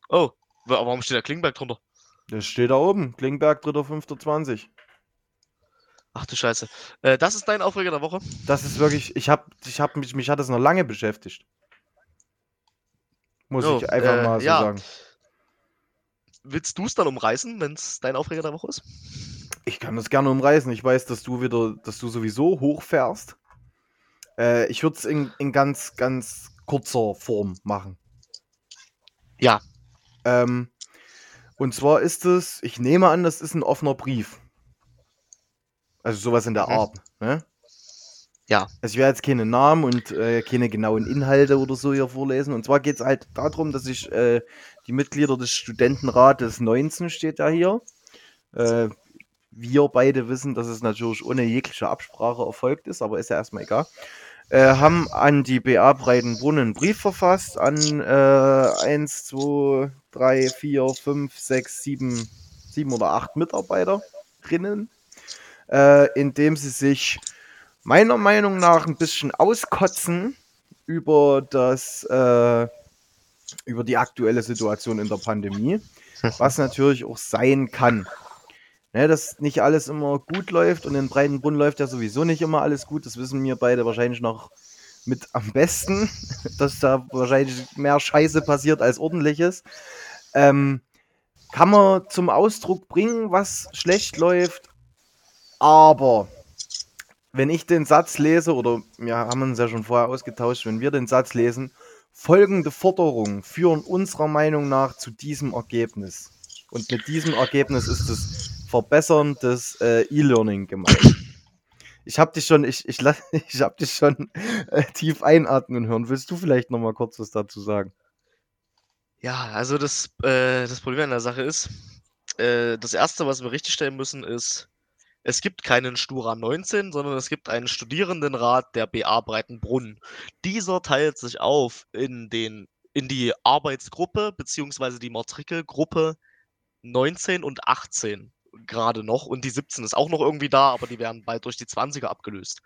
Oh, warum steht da Klingenberg drunter? Das steht da oben. Klingenberg, 3.5.20. Ach du Scheiße. Äh, das ist dein Aufreger der Woche. Das ist wirklich, ich hab, ich hab mich, mich hat das noch lange beschäftigt. Muss Oh, ich einfach äh, mal so ja. sagen. Willst du es dann umreißen, wenn es dein Aufreger der Woche ist? Ich kann das gerne umreißen. Ich weiß, dass du wieder, dass du sowieso hochfährst. Äh, ich würde es in, in ganz, ganz kurzer Form machen. Ja. Ähm, und zwar ist es, ich nehme an, das ist ein offener Brief. Also sowas in der Mhm. Art. Ne? Ja. Also ich werde jetzt keine Namen und äh, keine genauen Inhalte oder so hier vorlesen. Und zwar geht es halt darum, dass ich äh, die Mitglieder des Studentenrates 19 steht da hier. Äh, wir beide wissen, dass es natürlich ohne jegliche Absprache erfolgt ist, aber ist ja erstmal egal. Äh, haben an die BA Breitenbrunn einen Brief verfasst, an äh, 1, 2, 3, 4, 5, 6, 7, 7 oder 8 Mitarbeiterinnen, äh, in dem sie sich meiner Meinung nach ein bisschen auskotzen über das äh, über die aktuelle Situation in der Pandemie, was natürlich auch sein kann. Ne, dass nicht alles immer gut läuft und in Breitenbrunn läuft ja sowieso nicht immer alles gut. Das wissen wir beide wahrscheinlich noch mit am besten, dass da wahrscheinlich mehr Scheiße passiert als ordentliches. Ähm, kann man zum Ausdruck bringen, was schlecht läuft, aber wenn ich den Satz lese, oder wir haben uns ja schon vorher ausgetauscht, wenn wir den Satz lesen, folgende Forderungen führen unserer Meinung nach zu diesem Ergebnis. Und mit diesem Ergebnis ist das Verbessern des äh, E-Learning gemeint. Ich habe dich schon, ich, ich, ich hab dich schon äh, tief einatmen hören. Willst du vielleicht noch mal kurz was dazu sagen? Ja, also das, äh, das Problem an der Sache ist, äh, das Erste, was wir richtigstellen müssen, ist, es gibt keinen Stura 19, sondern es gibt einen Studierendenrat der BA Breitenbrunn. Dieser teilt sich auf in, den, in die Arbeitsgruppe beziehungsweise die Matrikelgruppe 19 und 18 gerade noch und die 17 ist auch noch irgendwie da, aber die werden bald durch die 20er abgelöst.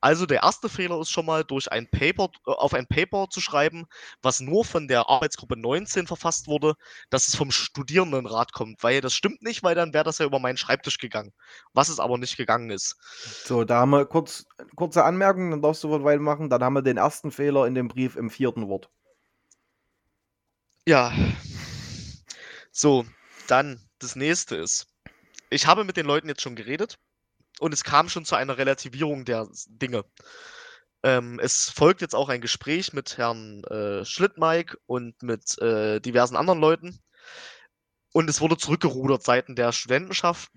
Also der erste Fehler ist schon mal durch ein Paper äh, auf ein Paper zu schreiben, was nur von der Arbeitsgruppe 19 verfasst wurde, dass es vom Studierendenrat kommt, weil das stimmt nicht, weil dann wäre das ja über meinen Schreibtisch gegangen, was es aber nicht gegangen ist. So, da haben wir kurz, kurze Anmerkung, dann darfst du was weitermachen. Dann haben wir den ersten Fehler in dem Brief im vierten Wort. Ja. So, dann das nächste ist, ich habe mit den Leuten jetzt schon geredet und es kam schon zu einer Relativierung der Dinge. Ähm, es folgt jetzt auch ein Gespräch mit Herrn äh, Schlittmeik und mit äh, diversen anderen Leuten. Und es wurde zurückgerudert seitens der Studentenschaft.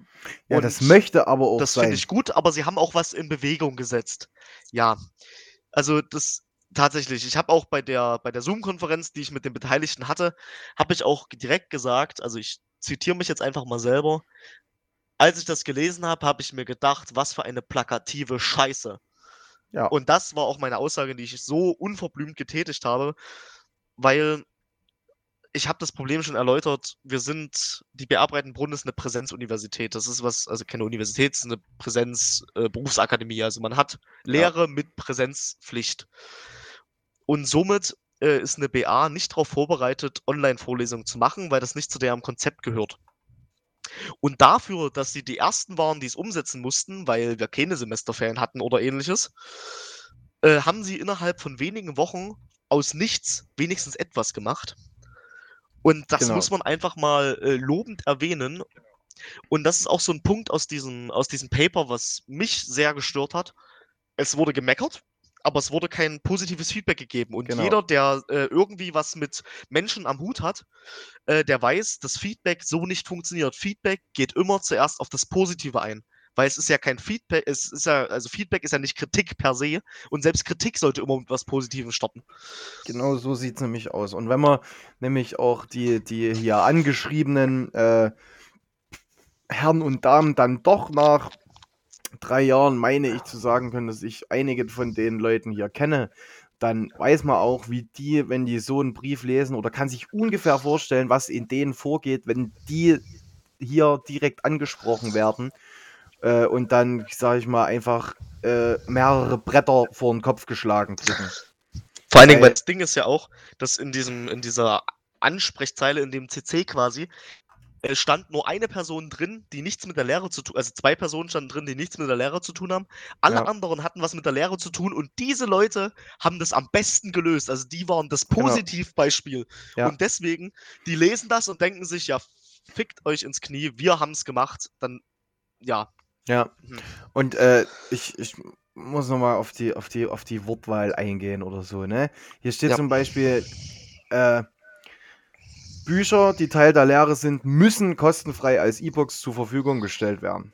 Ja, und das möchte aber auch das sein. finde ich gut, aber sie haben auch was in Bewegung gesetzt. Ja. Also das tatsächlich, ich habe auch bei der bei der Zoom-Konferenz, die ich mit den Beteiligten hatte, habe ich auch direkt gesagt, also ich zitiere mich jetzt einfach mal selber. Als ich das gelesen habe, habe ich mir gedacht, was für eine plakative Scheiße. Ja. Und das war auch meine Aussage, die ich so unverblümt getätigt habe, weil ich habe das Problem schon erläutert. Wir sind, die BA Breitenbrunn ist eine Präsenzuniversität. Das ist was, also keine Universität, es ist eine Präsenz-Berufsakademie. Also man hat Lehre mit Präsenzpflicht. Und somit äh, ist eine BA nicht darauf vorbereitet, Online-Vorlesungen zu machen, weil das nicht zu deren Konzept gehört. Und dafür, dass sie die ersten waren, die es umsetzen mussten, weil wir keine Semesterferien hatten oder ähnliches, äh, haben sie innerhalb von wenigen Wochen aus nichts wenigstens etwas gemacht. Und das Genau. muss man einfach mal äh, lobend erwähnen. Und das ist auch so ein Punkt aus diesem, aus diesem Paper, was mich sehr gestört hat. Es wurde gemeckert, aber es wurde kein positives Feedback gegeben. Und Genau. jeder, der äh, irgendwie was mit Menschen am Hut hat, äh, der weiß, dass Feedback so nicht funktioniert. Feedback geht immer zuerst auf das Positive ein. Weil es ist ja kein Feedback, es ist ja, also Feedback ist ja nicht Kritik per se und selbst Kritik sollte immer mit was Positivem starten. Genau so sieht es nämlich aus. Und wenn man nämlich auch die, die hier angeschriebenen äh, Herren und Damen dann doch nach drei Jahren meine ich zu sagen können, dass ich einige von den Leuten hier kenne, dann weiß man auch, wie die, wenn die so einen Brief lesen oder kann sich ungefähr vorstellen, was in denen vorgeht, wenn die hier direkt angesprochen werden äh, und dann, sage ich mal, einfach äh, mehrere Bretter vor den Kopf geschlagen kriegen. Vor allen Dingen, Weil- weil das Ding ist ja auch, dass in diesem, in dieser Ansprechzeile, in dem CC quasi, äh, stand nur eine Person drin, die nichts mit der Lehre zu tun, also zwei Personen standen drin, die nichts mit der Lehre zu tun haben. Alle Ja. anderen hatten was mit der Lehre zu tun und diese Leute haben das am besten gelöst. Also die waren das Genau. Positivbeispiel. Ja. Und deswegen, die lesen das und denken sich, ja, fickt euch ins Knie, wir haben es gemacht. Dann, ja. Ja. Mhm. Und äh, ich, ich muss nochmal auf die, auf, die, auf die Wortwahl eingehen oder so, ne? Hier steht Ja. zum Beispiel, äh, Bücher, die Teil der Lehre sind, müssen kostenfrei als E-Books zur Verfügung gestellt werden.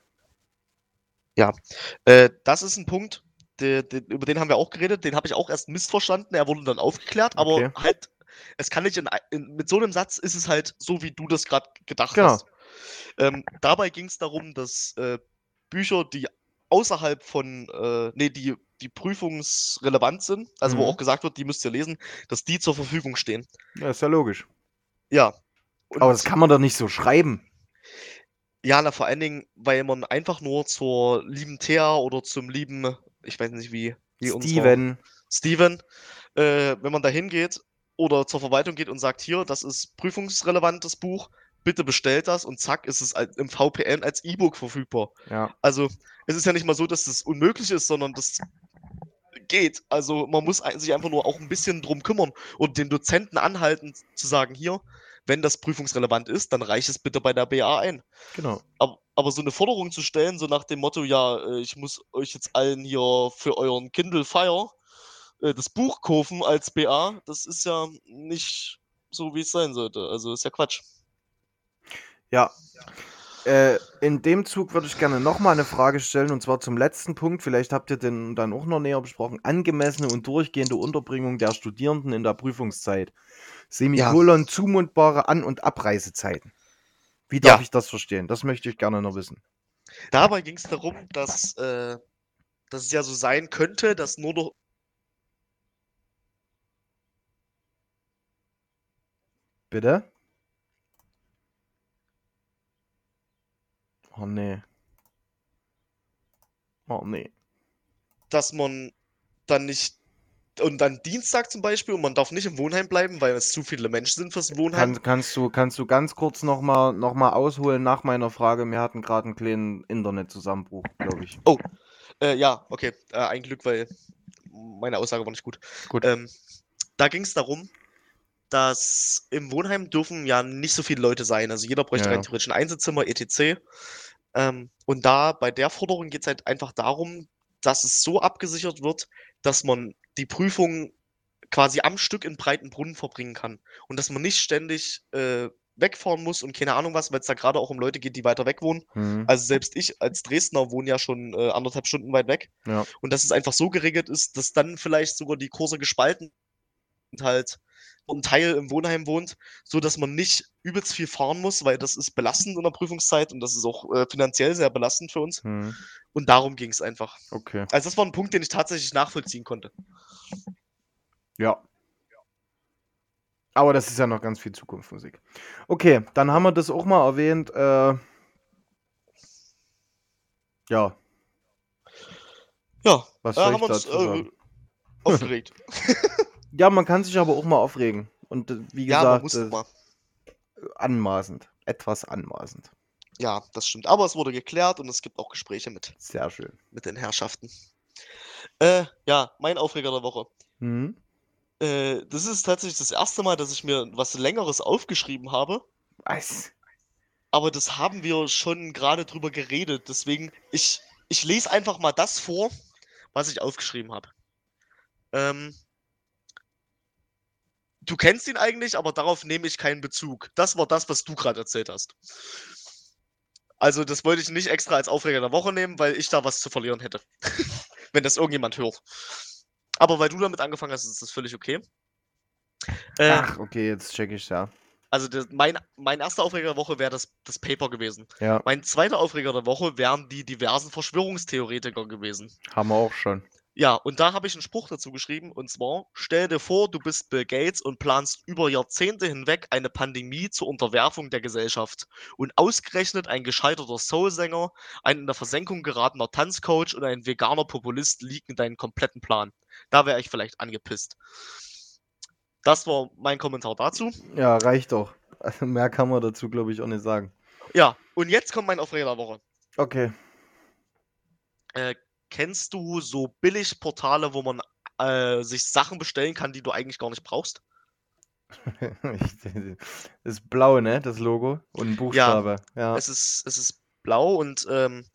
Äh, das ist ein Punkt, der, der, über den haben wir auch geredet, den habe ich auch erst missverstanden, er wurde dann aufgeklärt, aber Okay. halt, es kann nicht in, in, mit so einem Satz ist es halt so, wie du das gerade gedacht Genau. hast. Ähm, dabei ging es darum, dass äh, Bücher, die außerhalb von, äh, nee, die, die prüfungsrelevant sind, also wo Mhm. auch gesagt wird, die müsst ihr lesen, dass die zur Verfügung stehen. Ja, ist ja logisch. Ja. Und Aber das kann man doch nicht so schreiben. Ja, na, vor allen Dingen, weil man einfach nur zur lieben Thea oder zum lieben, ich weiß nicht wie, wie Steven. Steven, äh, wenn man da hingeht oder zur Verwaltung geht und sagt, hier, das ist prüfungsrelevantes Buch, bitte bestellt das und zack, ist es im VPN als E-Book verfügbar. Ja. Also, es ist ja nicht mal so, dass es unmöglich ist, sondern das geht. Also, man muss sich einfach nur auch ein bisschen drum kümmern und den Dozenten anhalten, zu sagen, hier, wenn das prüfungsrelevant ist, dann reicht es bitte bei der BA ein. Genau. Aber, aber so eine Forderung zu stellen, so nach dem Motto, ja, äh, ich muss euch jetzt allen hier für euren Kindle Fire äh, das Buch kaufen als BA, das ist ja nicht so, wie es sein sollte. Also ist ja Quatsch. Ja. Äh, in dem Zug würde ich gerne nochmal eine Frage stellen, und zwar zum letzten Punkt. Vielleicht habt ihr den dann auch noch näher besprochen. Angemessene und durchgehende Unterbringung der Studierenden in der Prüfungszeit. Semikolon, zumutbare An- und Abreisezeiten. Wie darf Ja. ich das verstehen? Das möchte ich gerne noch wissen. Dabei ging es darum, dass, äh, dass es ja so sein könnte, dass nur noch. Bitte? Oh nee. Oh nee. dass man dann nicht. Und dann Dienstag zum Beispiel und man darf nicht im Wohnheim bleiben, weil es zu viele Menschen sind fürs Wohnheim. Kann, kannst, du, kannst du ganz kurz nochmal noch mal ausholen nach meiner Frage? Wir hatten gerade einen kleinen Internetzusammenbruch, glaube ich. Äh, ja, okay. Äh, ein Glück, weil meine Aussage war nicht gut. Gut. Ähm, da ging es darum, dass im Wohnheim dürfen ja nicht so viele Leute sein. Also jeder bräuchte Ja, rein theoretisch ein Einzelzimmer, etc. Ähm, und da bei der Forderung geht es halt einfach darum, dass es so abgesichert wird, dass man die Prüfung quasi am Stück in Breitenbrunn verbringen kann. Und dass man nicht ständig äh, wegfahren muss und keine Ahnung was, weil es da gerade auch um Leute geht, die weiter weg wohnen. Hm. Also selbst ich als Dresdner wohne ja schon äh, anderthalb Stunden weit weg. Ja. Und dass es einfach so geregelt ist, dass dann vielleicht sogar die Kurse gespalten und halt ein Teil im Wohnheim wohnt, so dass man nicht übelst viel fahren muss, weil das ist belastend in der Prüfungszeit und das ist auch äh, finanziell sehr belastend für uns. Hm. Und darum ging es einfach. Okay. Also das war ein Punkt, den ich tatsächlich nachvollziehen konnte. Ja. Aber das ist ja noch ganz viel Zukunftsmusik. Okay, dann haben wir das auch mal erwähnt. Äh, ja, Ja, was äh, soll haben ich wir uns dazu äh, sagen? aufgeregt. Ja, man kann sich aber auch mal aufregen. Und äh, wie ja, man gesagt, muss äh, anmaßend. Etwas anmaßend. Ja, das stimmt. Aber es wurde geklärt und es gibt auch Gespräche mit, Sehr schön. mit den Herrschaften. Äh, ja, mein Aufreger der Woche. Hm? Äh, das ist tatsächlich das erste Mal, dass ich mir was Längeres aufgeschrieben habe. Was? Aber das haben wir schon gerade drüber geredet. Deswegen, ich, ich lese einfach mal das vor, was ich aufgeschrieben habe. Ähm, du kennst ihn eigentlich, aber darauf nehme ich keinen Bezug. Das war das, was du gerade erzählt hast. Also, das wollte ich nicht extra als Aufreger der Woche nehmen, weil ich da was zu verlieren hätte. Wenn das irgendjemand hört. Aber weil du damit angefangen hast, ist das völlig okay. Äh, Ach, okay, jetzt check ich ja. Also das, mein, mein erster Aufreger der Woche wäre das, das Paper gewesen. Ja. Mein zweiter Aufreger der Woche wären die diversen Verschwörungstheoretiker gewesen. Haben wir auch schon. Ja, und da habe ich einen Spruch dazu geschrieben, und zwar, stell dir vor, du bist Bill Gates und planst über Jahrzehnte hinweg eine Pandemie zur Unterwerfung der Gesellschaft. Und ausgerechnet ein gescheiterter Soulsänger, ein in der Versenkung geratener Tanzcoach und ein veganer Populist liegen deinen kompletten Plan. Da wäre ich vielleicht angepisst. Das war mein Kommentar dazu. Ja, reicht doch. Also mehr kann man dazu, glaube ich, auch nicht sagen. Ja, und jetzt kommt mein Aufreger der Woche. Okay. Äh, kennst du so Billigportale, wo man äh, sich Sachen bestellen kann, die du eigentlich gar nicht brauchst? das ist blau, ne? Das Logo. Und ein Buchstabe. Ja, ja. Es, ist, es ist blau und ähm,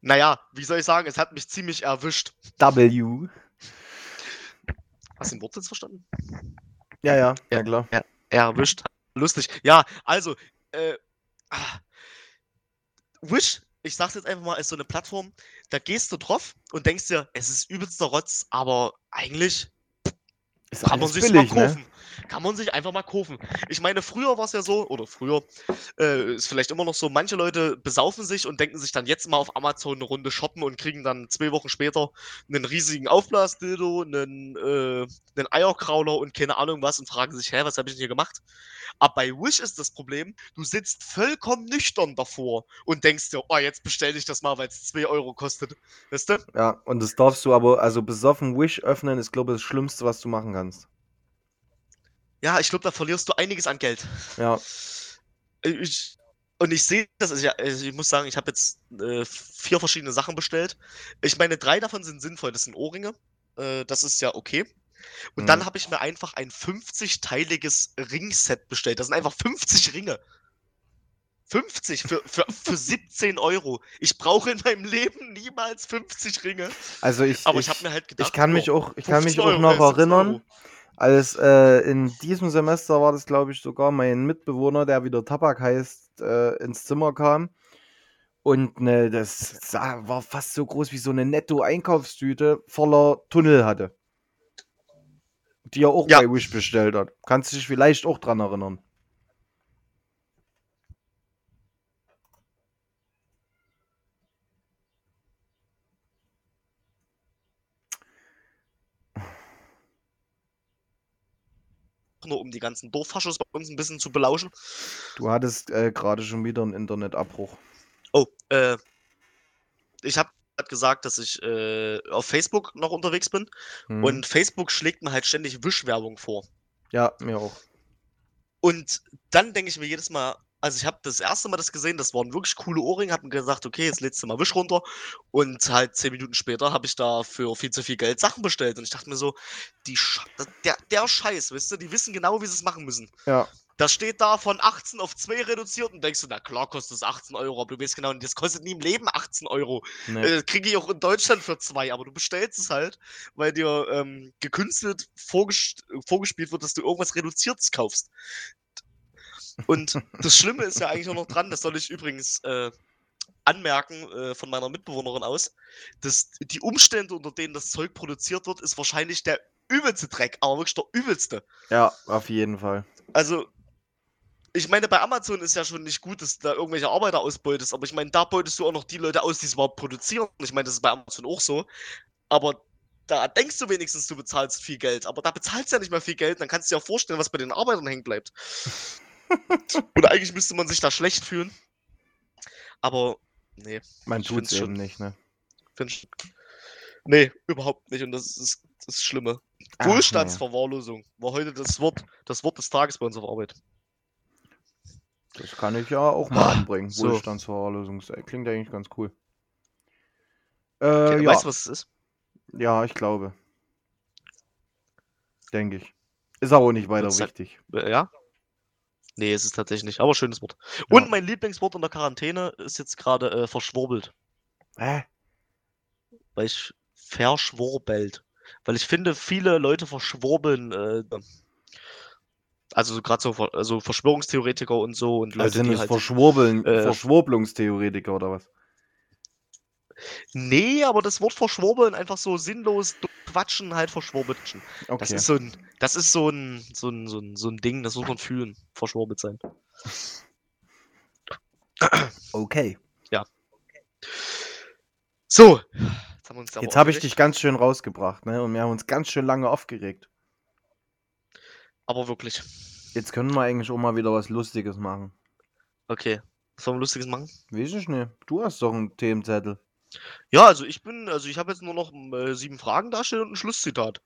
naja, wie soll ich sagen, es hat mich ziemlich erwischt. W. Hast du den Wort jetzt verstanden? Ja, ja, ja, klar. Ja, erwischt. Lustig. Ja, also, äh, ah, Wish, ich sag's jetzt einfach mal, ist so eine Plattform, da gehst du drauf und denkst dir, es ist übelster Rotz, aber eigentlich ist kann man sich billig, mal ne? kaufen. Ne? Kann man sich einfach mal kaufen. Ich meine, früher war es ja so, oder früher, äh, ist vielleicht immer noch so, manche Leute besaufen sich und denken sich dann jetzt mal auf Amazon eine Runde shoppen und kriegen dann zwei Wochen später einen riesigen Aufblasdildo, einen, äh, einen Eierkrauler und keine Ahnung was und fragen sich, hä, was habe ich denn hier gemacht? Aber bei Wish ist das Problem, du sitzt vollkommen nüchtern davor und denkst dir, oh, jetzt bestell ich das mal, weil es 2 Euro kostet. Weißt du? Ja, und das darfst du aber, also besoffen Wish öffnen ist, glaube ich, das Schlimmste, was du machen kannst. Ja, ich glaube, da verlierst du einiges an Geld. Ja. Ich, und ich sehe das, also, also ich muss sagen, ich habe jetzt äh, vier verschiedene Sachen bestellt. Ich meine, drei davon sind sinnvoll. Das sind Ohrringe. Äh, das ist ja okay. Und mhm. dann habe ich mir einfach ein 50-teiliges Ringset bestellt. Das sind einfach 50 Ringe. 50 für, für, für 17 Euro. Ich brauche in meinem Leben niemals 50 Ringe. Also ich, aber ich, ich habe mir halt gedacht, ich kann mich auch, ich kann mich auch noch erinnern, Euro. Als äh, in diesem Semester war das, glaube ich, sogar mein Mitbewohner, der wieder Tabak heißt, äh, ins Zimmer kam. Und ne, das war fast so groß wie so eine Netto-Einkaufstüte voller Tunnel hatte. Die er auch ja. bei Wish bestellt hat. Kannst du dich vielleicht auch dran erinnern? Nur um die ganzen Dorffaschos bei uns ein bisschen zu belauschen. Du hattest äh, gerade schon wieder einen Internetabbruch. Oh, äh, ich habe gesagt, dass ich äh, auf Facebook noch unterwegs bin hm. und Facebook schlägt mir halt ständig Wischwerbung vor. Ja, mir auch. Und dann denke ich mir jedes Mal, also ich habe das erste Mal das gesehen, das waren wirklich coole Ohrringe, habe mir gesagt, okay, jetzt lädst du mal Wisch runter und halt zehn Minuten später habe ich da für viel zu viel Geld Sachen bestellt und ich dachte mir so, die Sch der, der Scheiß, wisst du, die wissen genau, wie sie es machen müssen. Ja. Das steht da von 18 auf 2 reduziert und denkst du, na klar kostet es 18 Euro, aber du weißt genau, das kostet nie im Leben 18 Euro. Nee. Äh, Kriege ich auch in Deutschland für 2, aber du bestellst es halt, weil dir ähm, gekünstelt vorges vorgespielt wird, dass du irgendwas Reduziertes kaufst. Und das Schlimme ist ja eigentlich auch noch dran, das soll ich übrigens äh, anmerken äh, von meiner Mitbewohnerin aus, dass die Umstände, unter denen das Zeug produziert wird, ist wahrscheinlich der übelste Dreck, aber wirklich der übelste. Ja, auf jeden Fall. Also, ich meine, bei Amazon ist ja schon nicht gut, dass du da irgendwelche Arbeiter ausbeutest, aber ich meine, da beutest du auch noch die Leute aus, die es überhaupt produzieren. Ich meine, das ist bei Amazon auch so. Aber da denkst du wenigstens, du bezahlst viel Geld, aber da bezahlst du ja nicht mehr viel Geld, dann kannst du dir ja vorstellen, was bei den Arbeitern hängen bleibt. Und eigentlich müsste man sich da schlecht fühlen. Aber, nee. Man tut es eben nicht, ne? Find, nee, überhaupt nicht. Und das ist das Schlimme. Ach, Wohlstandsverwahrlosung war heute das Wort, das Wort des Tages bei uns auf Arbeit. Das kann ich ja auch mal ah, anbringen. So. Wohlstandsverwahrlosung. Klingt eigentlich ganz cool. Äh, okay, ja. Weißt du, was es ist? Ja, ich glaube. Denke ich. Ist aber auch nicht weiter wichtig. Ja? Nee, es ist tatsächlich nicht, aber schönes Wort. Ja. Und mein Lieblingswort in der Quarantäne ist jetzt gerade äh, verschwurbelt. Hä? Weil ich verschwurbelt. Weil ich finde, viele Leute verschwurbeln, äh, also gerade so also Verschwörungstheoretiker und so und Leute, Also sind die halt. Verschwurbeln, äh, Verschwurbelungstheoretiker oder was? Nee, aber das Wort verschwurbeln einfach so sinnlos quatschen, halt verschwurbeln. Das Okay. ist so ein, das ist so ein, so ein, so ein, so ein Ding, das muss man fühlen, verschwurbelt sein. Okay. So, jetzt habe ich aufgeregt, dich ganz schön rausgebracht, ne? Und wir haben uns ganz schön lange aufgeregt. Aber wirklich. Jetzt können wir eigentlich auch mal wieder was Lustiges machen. Okay. Was wollen wir Lustiges machen? Weiß ich nicht. Du hast doch einen Themenzettel. Ja, also ich bin, also ich habe jetzt nur noch äh, sieben Fragen dastehen und ein Schlusszitat.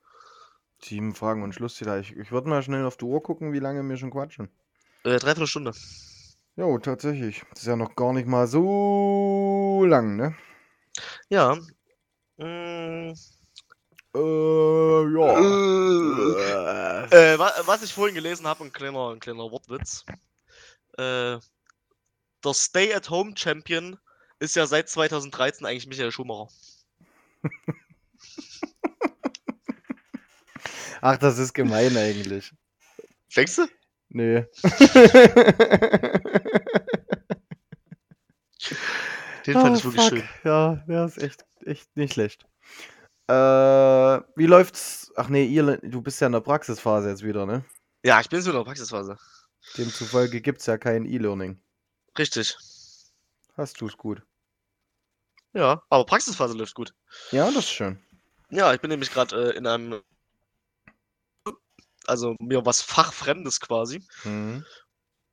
Sieben Fragen und Schlusszitat. Ich, ich würde mal schnell auf die Uhr gucken, wie lange wir schon quatschen. Äh, dreiviertel Stunde. Jo, tatsächlich. Das ist ja noch gar nicht mal so lang, ne? Ja. Mm, Äh, ja. äh, äh, wa was ich vorhin gelesen habe, ein kleiner, ein kleiner Wortwitz. Äh, der Stay-at-Home-Champion ist ja seit 2013 eigentlich Michael Schumacher. Ach, das ist gemein eigentlich. Denkst du? Nee. Den fand Oh, ich wirklich fuck. schön. Ja, der ist echt, echt nicht schlecht. Äh, wie läuft's? Ach nee, ihr, du bist ja in der Praxisphase jetzt wieder, ne? Ja, ich bin wieder in der Praxisphase. Demzufolge gibt's ja kein E-Learning. Richtig. Hast du's gut. Ja, aber Praxisphase läuft gut. Ja, das ist schön. Ja, ich bin nämlich gerade äh, in einem, also mir was Fachfremdes quasi. Mhm.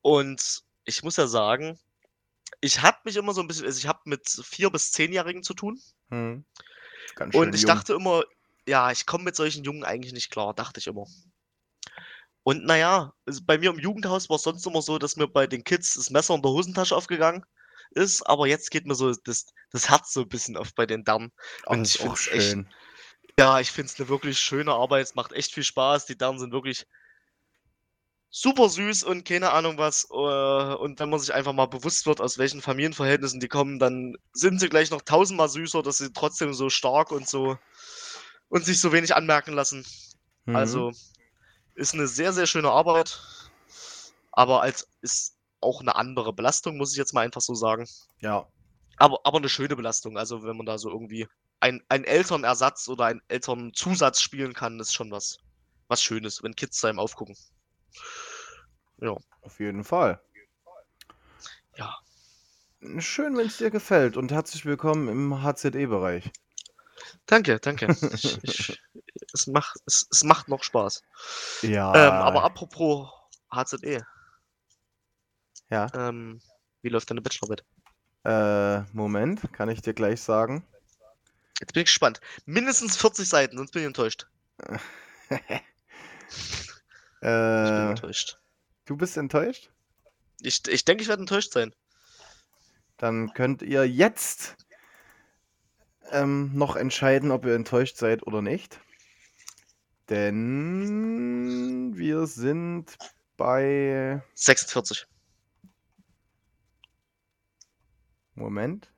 Und ich muss ja sagen, ich habe mich immer so ein bisschen, also ich habe mit vier bis zehnjährigen zu tun. Mhm. Ganz schön Und ich jung. dachte immer, ja, ich komme mit solchen Jungen eigentlich nicht klar, dachte ich immer. Und naja, also bei mir im Jugendhaus war es sonst immer so, dass mir bei den Kids das Messer in der Hosentasche aufgegangen ist, aber jetzt geht mir so das, das Herz so ein bisschen auf bei den Damen. Und das ich auch find's echt-. Ja, ich finde es eine wirklich schöne Arbeit, es macht echt viel Spaß, die Damen sind wirklich super süß und keine Ahnung was. äh, Und wenn man sich einfach mal bewusst wird, aus welchen Familienverhältnissen die kommen, dann sind sie gleich noch tausendmal süßer, dass sie trotzdem so stark und so und sich so wenig anmerken lassen. Mhm. Also ist eine sehr, sehr schöne Arbeit, aber als ist auch eine andere Belastung, muss ich jetzt mal einfach so sagen. Ja. Aber, aber eine schöne Belastung. Also wenn man da so irgendwie ein, ein Elternersatz oder einen Elternzusatz spielen kann, ist schon was, was Schönes, wenn Kids da einem aufgucken. Auf jeden Fall. Ja. Schön, wenn es dir gefällt und herzlich willkommen im HZE-Bereich. Danke, danke. Ich, ich, es, macht, es, es macht noch Spaß. Ja. Ähm, aber apropos HZE, ja. ähm, wie läuft deine Bachelorarbeit? Äh, Moment, kann ich dir gleich sagen. Jetzt bin ich gespannt. Mindestens 40 Seiten, sonst bin ich enttäuscht. Ich bin Äh, enttäuscht. du bist enttäuscht? Ich, ich denke, ich werde enttäuscht sein. Dann könnt ihr jetzt ähm, noch entscheiden, ob ihr enttäuscht seid oder nicht. Denn wir sind bei. 46. Moment.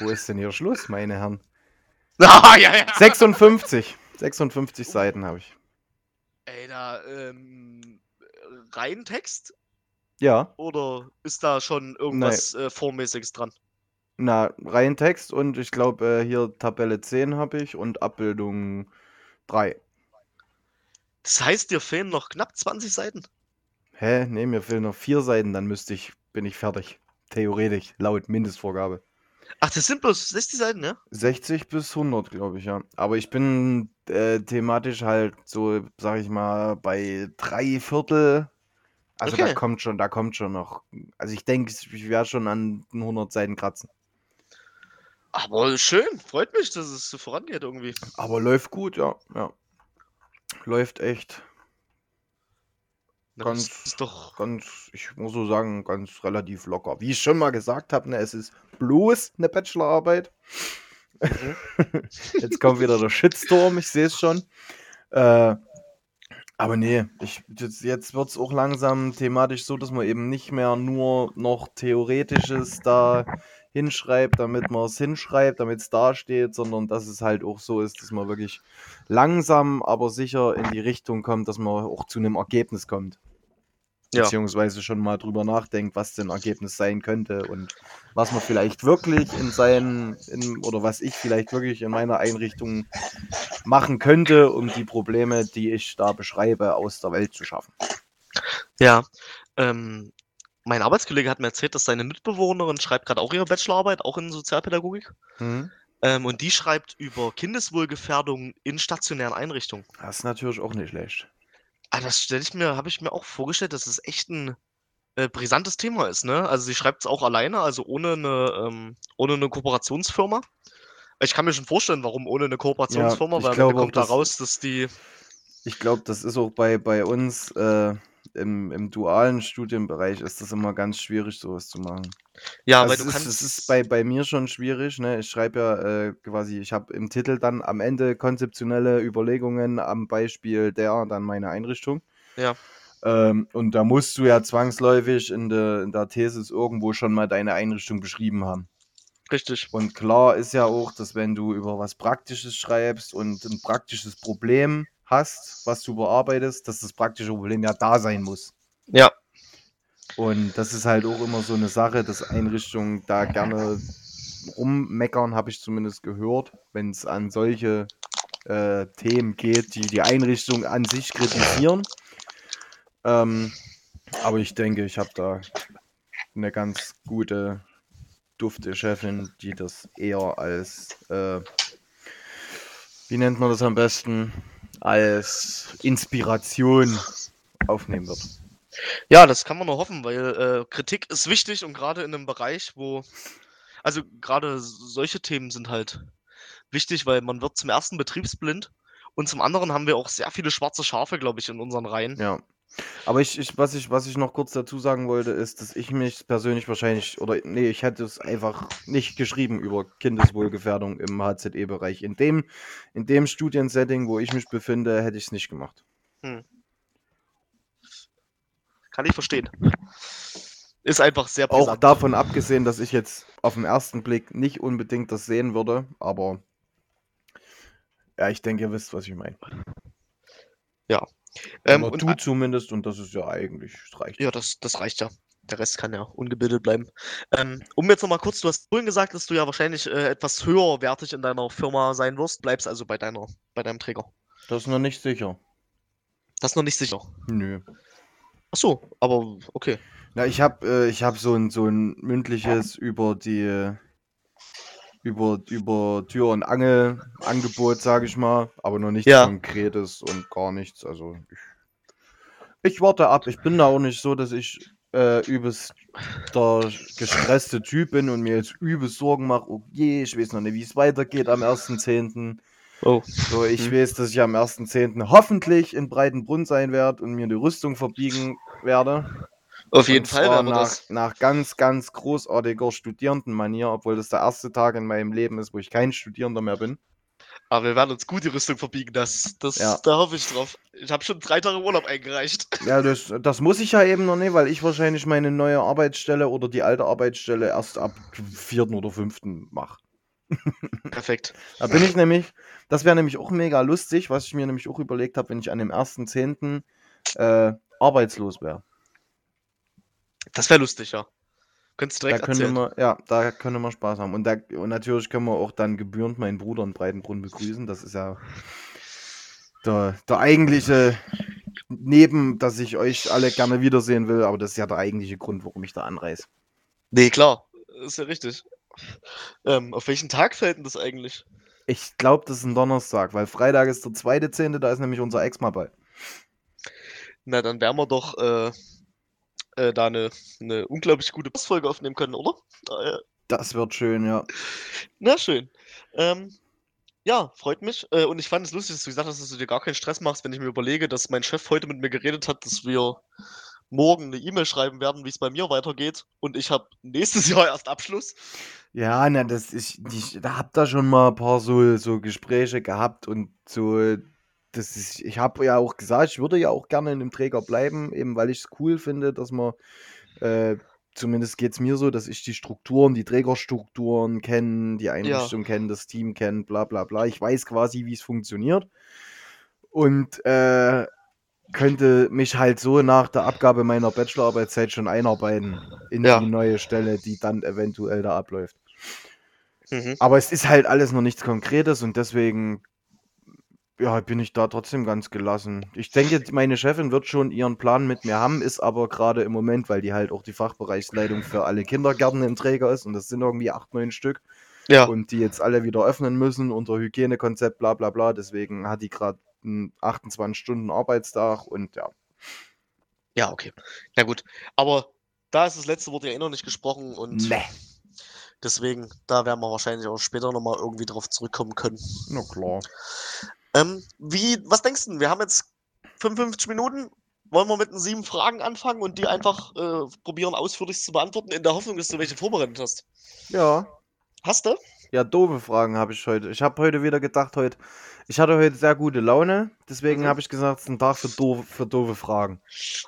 Wo ist denn hier Schluss, meine Herren? Ah, ja, ja. 56. 56 Seiten habe ich. Ey, da, ähm, rein Text? Ja, Oder ist da schon irgendwas äh, Vormäßiges dran? na, rein Text und ich glaube, äh, hier Tabelle 10 habe ich und Abbildung 3. Das heißt, dir fehlen noch knapp 20 Seiten. Hä? Nee, mir fehlen noch vier Seiten, dann müsste ich, bin ich fertig. Theoretisch, laut Mindestvorgabe. Ach, das sind bloß 60 Seiten, ja? 60 bis 100, glaube ich, ja. Aber ich bin äh, thematisch halt so, sag ich mal, bei drei Viertel. Also da Okay. kommt schon, da kommt schon noch. Also ich denke, ich werde schon an den 100 Seiten kratzen. Aber schön, freut mich, dass es so vorangeht irgendwie. Aber läuft gut, ja. ja. Läuft echt Na, Ganz- das ist doch. ganz, ich muss so sagen, ganz relativ locker. Wie ich schon mal gesagt habe, ne, es ist bloß eine Bachelorarbeit. Mhm. Jetzt kommt wieder der Shitstorm, ich sehe es schon. Äh, aber nee, ich, jetzt, jetzt wird es auch langsam thematisch so, dass man eben nicht mehr nur noch Theoretisches da hinschreibt, damit man es hinschreibt, damit es dasteht, sondern dass es halt auch so ist, dass man wirklich langsam, aber sicher in die Richtung kommt, dass man auch zu einem Ergebnis kommt. Ja. Beziehungsweise schon mal drüber nachdenkt, was denn Ergebnis sein könnte und was man vielleicht wirklich in seinen, in, oder was ich vielleicht wirklich in meiner Einrichtung machen könnte, um die Probleme, die ich da beschreibe, aus der Welt zu schaffen. Ja, ähm, mein Arbeitskollege hat mir erzählt, dass seine Mitbewohnerin schreibt gerade auch ihre Bachelorarbeit, auch in Sozialpädagogik. Mhm. Ähm, und die schreibt über Kindeswohlgefährdung in stationären Einrichtungen. Das ist natürlich auch nicht schlecht. Ah, das stelle ich mir, habe ich mir auch vorgestellt, dass es echt ein äh, brisantes Thema ist, ne? Also sie schreibt es auch alleine, also ohne eine, ähm, ohne eine Kooperationsfirma. Ich kann mir schon vorstellen, warum ohne eine Kooperationsfirma, ich weil am glaube auch, kommt da dass- raus, dass die. Ich glaube, das ist auch bei, bei uns äh, im, im dualen Studienbereich ist das immer ganz schwierig, sowas zu machen. Ja, Also weil du ist, kannst. es ist bei, bei mir schon schwierig. Ne? Ich schreibe ja äh, quasi, ich habe im Titel dann am Ende konzeptionelle Überlegungen am Beispiel der, dann meine Einrichtung. Ja. Ähm, und da musst du ja zwangsläufig in der, in der Thesis irgendwo schon mal deine Einrichtung beschrieben haben. Richtig. Und klar ist ja auch, dass wenn du über was Praktisches schreibst und ein praktisches Problem hast, was du bearbeitest, dass das praktische Problem ja da sein muss. Ja. Und das ist halt auch immer so eine Sache, dass Einrichtungen da gerne rummeckern, habe ich zumindest gehört, wenn es an solche äh, Themen geht, die die Einrichtung an sich kritisieren. Ähm, aber ich denke, ich habe da eine ganz gute, dufte Chefin, die das eher als, äh, wie nennt man das am besten, als Inspiration aufnehmen wird. Ja, das kann man nur hoffen, weil äh, Kritik ist wichtig und gerade in einem Bereich, wo. Also gerade solche Themen sind halt wichtig, weil man wird zum ersten betriebsblind und zum anderen haben wir auch sehr viele schwarze Schafe, glaube ich, in unseren Reihen. Ja. Aber ich, ich, was ich, was ich noch kurz dazu sagen wollte, ist, dass ich mich persönlich wahrscheinlich, oder nee, ich hätte es einfach nicht geschrieben über Kindeswohlgefährdung im HZE-Bereich. In dem, in dem Studiensetting, wo ich mich befinde, hätte ich es nicht gemacht. Kann ich verstehen. Ist einfach sehr Auch brisant. davon abgesehen, dass ich jetzt auf den ersten Blick nicht unbedingt das sehen würde, aber ja, ich denke, ihr wisst, was ich meine. Ähm, Oder und, du zumindest, und das ist ja eigentlich, das reicht. ja, das, das reicht ja. Der Rest kann ja ungebildet bleiben. Ähm, um jetzt nochmal kurz, du hast vorhin gesagt, dass du ja wahrscheinlich äh, etwas höherwertig in deiner Firma sein wirst, bleibst also bei deiner, bei deinem Träger. Das ist noch nicht sicher. Das ist noch nicht sicher. Nö. Ach so, aber okay. Na, ich habe äh, ich hab so ein, so ein mündliches über die über, über Tür und Angel Angebot, sage ich mal, aber noch nichts Ja. Konkretes und gar nichts. Also ich, ich warte ab. Ich bin da auch nicht so, dass ich äh, übelst der gestresste Typ bin und mir jetzt übelst Sorgen mache. Oh je, ich weiß noch nicht, wie es weitergeht am 1.10. Oh. So, ich Hm. weiß, dass ich am 1.10. hoffentlich in Breitenbrunn sein werde und mir eine Rüstung verbiegen werde. Auf jeden Und Fall werden wir nach, das. nach ganz, ganz großartiger Studierendenmanier, obwohl das der erste Tag in meinem Leben ist, wo ich kein Studierender mehr bin. Aber wir werden uns gut die Rüstung verbiegen. Das, das, Ja. Da hoffe ich drauf. Ich habe schon drei Tage Urlaub eingereicht. Ja, das, das muss ich ja eben noch nicht, weil ich wahrscheinlich meine neue Arbeitsstelle oder die alte Arbeitsstelle erst ab vierten oder fünften mache. Perfekt. Da bin ich nämlich, das wäre nämlich auch mega lustig, was ich mir nämlich auch überlegt habe, wenn ich an dem 1.10. Äh, arbeitslos wäre. Das wäre lustig, ja. Könntest du Da direkt könnte erzählen. man, ja, da könnte man Spaß haben. Und, da, und natürlich können wir auch dann gebührend meinen Bruder in Breitenbrunn begrüßen. Das ist ja der, der eigentliche Neben, dass ich euch alle gerne wiedersehen will, aber das ist ja der eigentliche Grund, warum ich da anreise. Nee, klar. Ist ja richtig. Ähm, auf welchen Tag fällt denn das eigentlich? Ich glaube, das ist ein Donnerstag, weil Freitag ist der zweite Zehnte, da ist nämlich unser Ex mal bei. Na, dann werden wir doch äh, äh, da eine, eine unglaublich gute Postfolge aufnehmen können, oder? Äh, Das wird schön, ja. na, schön. Ähm, ja, freut mich. Äh, und ich fand es lustig, dass du gesagt hast, dass du dir gar keinen Stress machst, wenn ich mir überlege, dass mein Chef heute mit mir geredet hat, dass wir morgen eine E-Mail schreiben werden, wie es bei mir weitergeht. Und ich habe nächstes Jahr erst Abschluss. Ja, na, das ist, ich da hab da schon mal ein paar so, so Gespräche gehabt und so, das ist, ich habe ja auch gesagt, ich würde ja auch gerne in dem Träger bleiben, eben weil ich es cool finde, dass man äh, zumindest geht es mir so, dass ich die Strukturen, die Trägerstrukturen kenne, die Einrichtung kenne, das Team kenne, bla bla bla. Ich weiß quasi, wie es funktioniert. Und äh, könnte mich halt so nach der Abgabe meiner Bachelorarbeitszeit schon einarbeiten in Ja. die neue Stelle, die dann eventuell da abläuft. Mhm. Aber es ist halt alles noch nichts Konkretes und deswegen ja, bin ich da trotzdem ganz gelassen. Ich denke, meine Chefin wird schon ihren Plan mit mir haben, ist aber gerade im Moment, weil die halt auch die Fachbereichsleitung für alle Kindergärten im Träger ist und das sind irgendwie acht, neun Stück Ja. und die jetzt alle wieder öffnen müssen unter Hygienekonzept, bla bla bla. Deswegen hat die gerade 28 Stunden Arbeitstag und ja. Ja, okay. Na gut. Aber da ist das letzte Wort ja eh noch nicht gesprochen und Ne. deswegen, da werden wir wahrscheinlich auch später nochmal irgendwie drauf zurückkommen können. Na klar. Ähm, wie, was denkst du? Wir haben jetzt 55 Minuten. Wollen wir mit den sieben Fragen anfangen und die einfach äh, probieren ausführlich zu beantworten, in der Hoffnung, dass du welche vorbereitet hast? Ja. Hast du? Ja, doofe Fragen habe ich heute. Ich habe heute wieder gedacht, heute, ich hatte heute sehr gute Laune, deswegen Mhm. habe ich gesagt, es ist ein Tag für doofe, für doofe Fragen.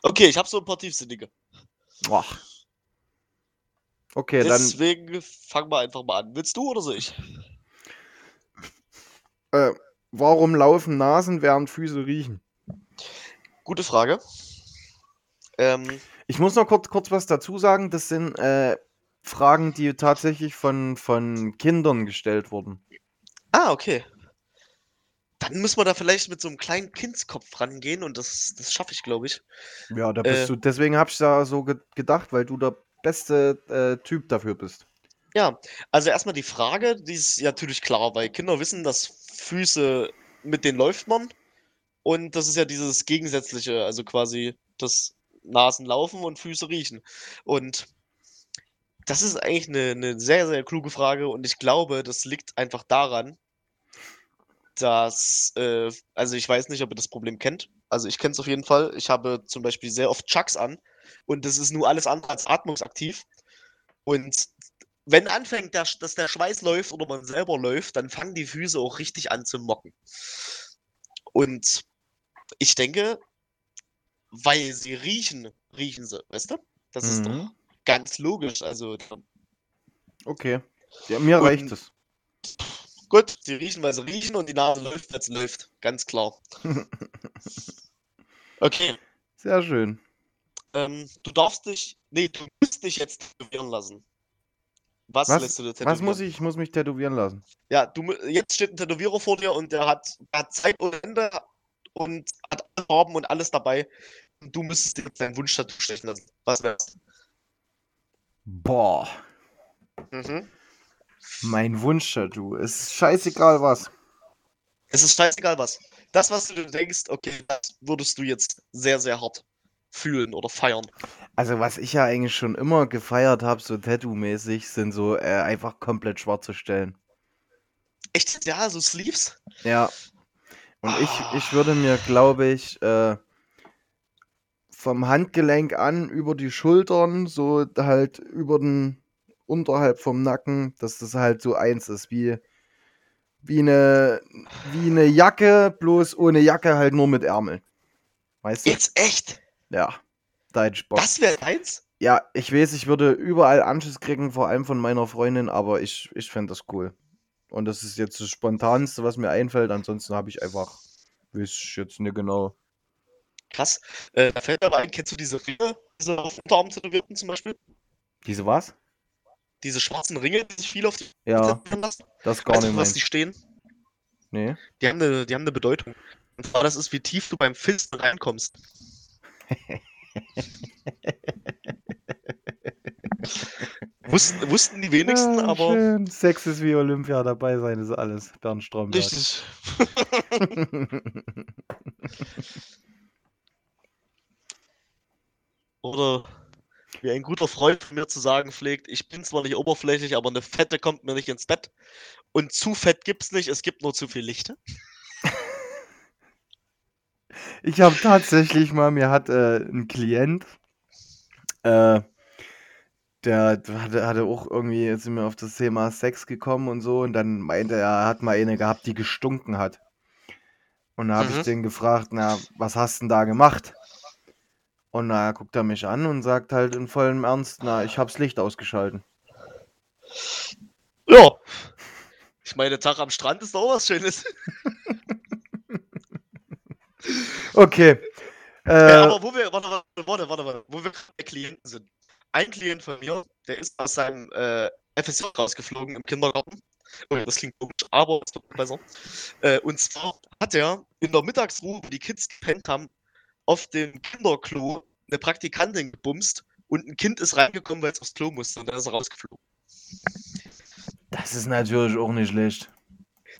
Okay, ich habe so ein paar tiefsinnige. Ach. Okay, Deswegen fangen wir einfach mal an. Willst du oder soll ich? dann, äh, warum laufen Nasen, während Füße riechen? Gute Frage. Ähm, Ich muss noch kurz, kurz was dazu sagen. Das sind äh, Fragen, die tatsächlich von, von Kindern gestellt wurden. ah, okay. Dann müssen wir da vielleicht mit so einem kleinen Kindskopf rangehen und das, das schaffe ich, glaube ich. Ja, da bist Äh. du. Deswegen habe ich da so ge gedacht, weil du der beste äh, Typ dafür bist. Ja, also erstmal die Frage, die ist ja natürlich klar, weil Kinder wissen, dass Füße, mit denen läuft man. Und das ist ja dieses Gegensätzliche, also quasi das Nasen laufen und Füße riechen. Und das ist eigentlich eine, eine sehr, sehr kluge Frage und ich glaube, das liegt einfach daran, dass, äh, also ich weiß nicht, ob ihr das Problem kennt. Also ich kenne es auf jeden Fall. Ich habe zum Beispiel sehr oft Chucks an und das ist nur alles andere als atmungsaktiv. Und wenn anfängt, der, dass der Schweiß läuft oder man selber läuft, dann fangen die Füße auch richtig an zu mocken. Und ich denke, weil sie riechen, riechen sie, weißt du? Das ist doch Mhm. Ganz logisch. Also Okay. Ja, mir Und- reicht es. gut, sie riechen, weil sie riechen und die Nase läuft, weil sie läuft. Ganz klar. Okay, Sehr schön. ähm, du darfst dich, nee, du musst dich jetzt tätowieren lassen. Was, Was- lässt du dir tätowieren? Was muss ich? Ich muss mich tätowieren lassen. Ja, du, jetzt steht ein Tätowierer vor dir und der hat, der hat Zeit ohne Ende und hat alle Farben und alles dabei. Und du müsstest dir jetzt deinen Wunsch-Tattoo stechen lassen. Was wär's? Boah. Mhm. Mein Wunsch-Tattoo. Ist scheißegal was. Es ist scheißegal was. Das, was du denkst, okay, das würdest du jetzt sehr, sehr hart fühlen oder feiern. Also, was ich ja eigentlich schon immer gefeiert habe, so Tattoo-mäßig, sind so äh, einfach komplett schwarze Stellen. Echt? Ja, so Sleeves? Ja. Und ich, Ah. ich würde mir, glaube ich, äh, vom Handgelenk an über die Schultern, so halt über den, unterhalb vom Nacken, dass das halt so eins ist, wie, wie eine, wie eine Jacke, bloß ohne Jacke halt nur mit Ärmeln. Weißt du? Jetzt echt? Ja. Ich Bock. Das wäre deins? Ja, ich weiß, ich würde überall Anschiss kriegen, vor allem von meiner Freundin, aber ich, ich fände das cool. Und das ist jetzt das Spontanste, was mir einfällt. Ansonsten habe ich einfach, weiß ich jetzt nicht genau. Krass. Äh, da fällt mir aber ein, kennst du diese Ringe, diese auf Unterarm tätowierten zum Beispiel? Diese was? Diese schwarzen Ringe, die sich viele auf die Ja, lassen? das gar Weißt nicht du, was die stehen? Nee. Die haben eine, die haben eine Bedeutung. Und zwar, das ist, wie tief du beim Filzen reinkommst. wussten, wussten die wenigsten, Ah, aber Schön. Sex ist wie Olympia, dabei sein ist alles. Bernd Stromberg. richtig. Oder wie ein guter Freund von mir zu sagen pflegt, ich bin zwar nicht oberflächlich, aber eine Fette kommt mir nicht ins Bett. Und zu fett gibt's nicht, es gibt nur zu viel Lichte. Ich habe tatsächlich mal, mir hat äh, ein Klient, äh, der hatte, hatte auch irgendwie, jetzt sind wir auf das Thema Sex gekommen und so, und dann meinte er, er hat mal eine gehabt, die gestunken hat. Und da habe Mhm. ich den gefragt, na, was hast denn da gemacht? Und naja, guckt er mich an und sagt halt in vollem Ernst, na, ich hab's Licht ausgeschalten. Ja. Ich meine, Tag am Strand ist doch auch was Schönes. Okay. Äh, Ja, aber wo wir, warte, warte, warte, warte, wo wir bei Klienten sind. Ein Klient von mir, der ist aus seinem äh, FSJ rausgeflogen im Kindergarten. Oh das klingt komisch, aber es wird besser. Äh, und zwar hat er in der Mittagsruhe, wo die Kids gepennt haben, auf dem Kinderklo eine Praktikantin gebumst und ein Kind ist reingekommen, weil es aufs Klo musste und dann ist er rausgeflogen. das ist natürlich auch nicht schlecht.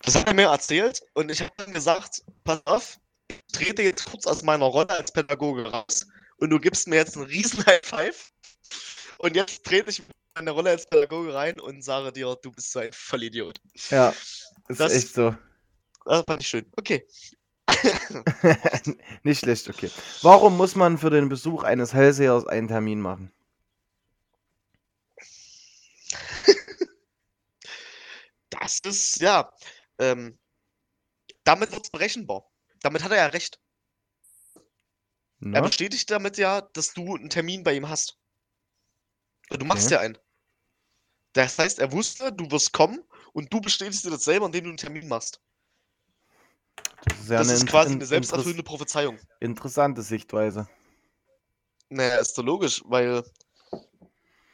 Das hat er mir erzählt und ich habe dann gesagt, pass auf, ich trete jetzt kurz aus meiner Rolle als Pädagoge raus und du gibst mir jetzt einen riesen High Five und jetzt trete ich in meine Rolle als Pädagoge rein und sage dir, du bist so ein Vollidiot. Ja, ist Das- echt so. Das fand ich schön. Okay. nicht schlecht, okay. Warum muss man für den Besuch eines Hellsehers einen Termin machen? Das ist, ja, ähm, damit wird es berechenbar. Damit hat er ja recht. Er Na? bestätigt damit ja, dass du einen Termin bei ihm hast. Du machst Okay. ja einen. Das heißt, er wusste, du wirst kommen und du bestätigst dir das selber, indem du einen Termin machst. Das ist ja das eine ist quasi in- eine selbsterfüllende Prophezeiung. interessante Sichtweise. Naja, ist doch logisch, weil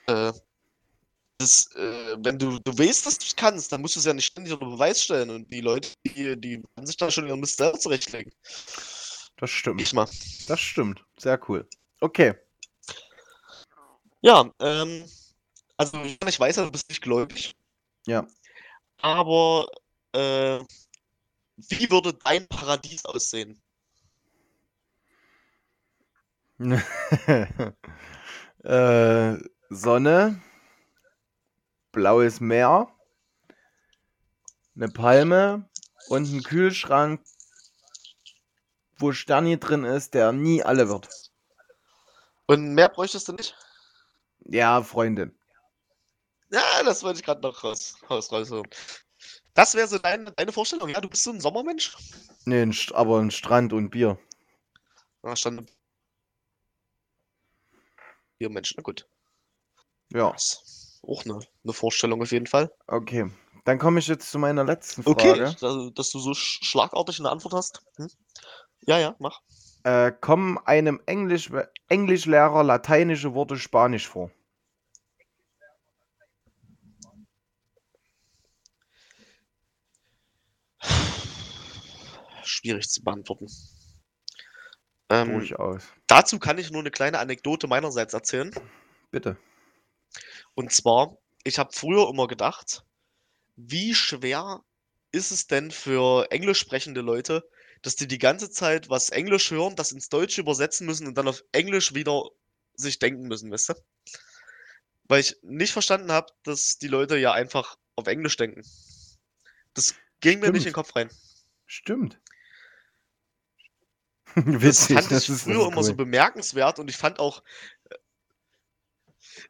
äh, das, äh, wenn du, du weißt, dass du es kannst, dann musst du es ja nicht ständig unter Beweis stellen und die Leute, die, die können sich da schon ihren Mist selber zurechtlegen. Das stimmt. Ich mal. Das stimmt. Sehr cool. Okay. Ja, ähm, also ich weiß ja, du bist nicht gläubig, Ja. aber äh, wie würde dein Paradies aussehen? äh, Sonne, blaues Meer, eine Palme und ein Kühlschrank, wo Sterni drin ist, der nie alle wird. Und mehr bräuchtest du nicht? Ja, Freundin. Ja, das wollte ich gerade noch raus, raus, raushören. Das wäre so deine, deine Vorstellung, ja? Du bist so ein Sommermensch? Nee, ein aber ein Strand und Bier. Da stand Hier, Mensch, na gut. Ja, auch eine, eine Vorstellung auf jeden Fall. okay. Dann komme ich jetzt zu meiner letzten Frage. Okay, dass, dass du so sch schlagartig eine Antwort hast. Hm? Ja, ja, mach. Äh, kommen einem Englisch Englischlehrer lateinische Worte Spanisch vor? Schwierig zu beantworten. Ähm, Durchaus. dazu kann ich nur eine kleine Anekdote meinerseits erzählen. Bitte. Und zwar, ich habe früher immer gedacht, wie schwer ist es denn für englisch sprechende Leute, dass die die ganze Zeit was Englisch hören, das ins Deutsche übersetzen müssen und dann auf Englisch wieder sich denken müssen, weißt du? Weil ich nicht verstanden habe, dass die Leute ja einfach auf Englisch denken. Das ging mir nicht in den. Kopf rein. Stimmt. Das Witzig, fand das ich ist, das früher immer so cool. bemerkenswert und ich fand auch, äh,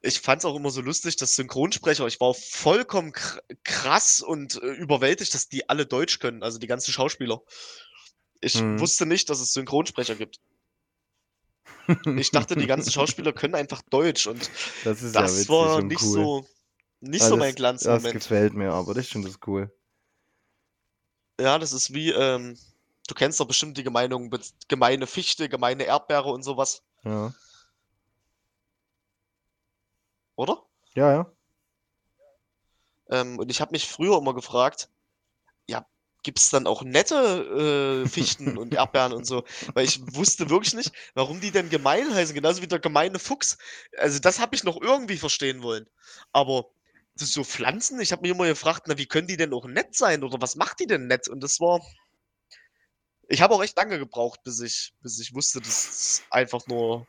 ich fand es auch immer so lustig, dass Synchronsprecher, ich war vollkommen kr- krass und äh, überwältigt, dass die alle Deutsch können, also die ganzen Schauspieler. Ich Mhm. wusste nicht, dass es Synchronsprecher gibt. Ich dachte, die ganzen Schauspieler können einfach Deutsch und das ja das witzig war nicht cool. so, nicht Ja, so das, mein das Glanzmoment. gefällt mir, aber das stimmt, das cool. Ja, das ist wie, ähm, du kennst doch bestimmt die Gemeinung, gemeine Fichte, gemeine Erdbeere und sowas, Ja, oder? ja, ja. Ähm, und ich habe mich früher immer gefragt, ja, gibt es dann auch nette äh, Fichten und Erdbeeren und so? Weil ich wusste wirklich nicht, warum die denn gemein heißen, genauso wie der gemeine Fuchs. Also das habe ich noch irgendwie verstehen wollen. Aber so Pflanzen, ich habe mich immer gefragt, na, wie können die denn auch nett sein oder was macht die denn nett? Und das war. Ich habe auch echt lange gebraucht, bis ich, bis ich wusste, dass es einfach nur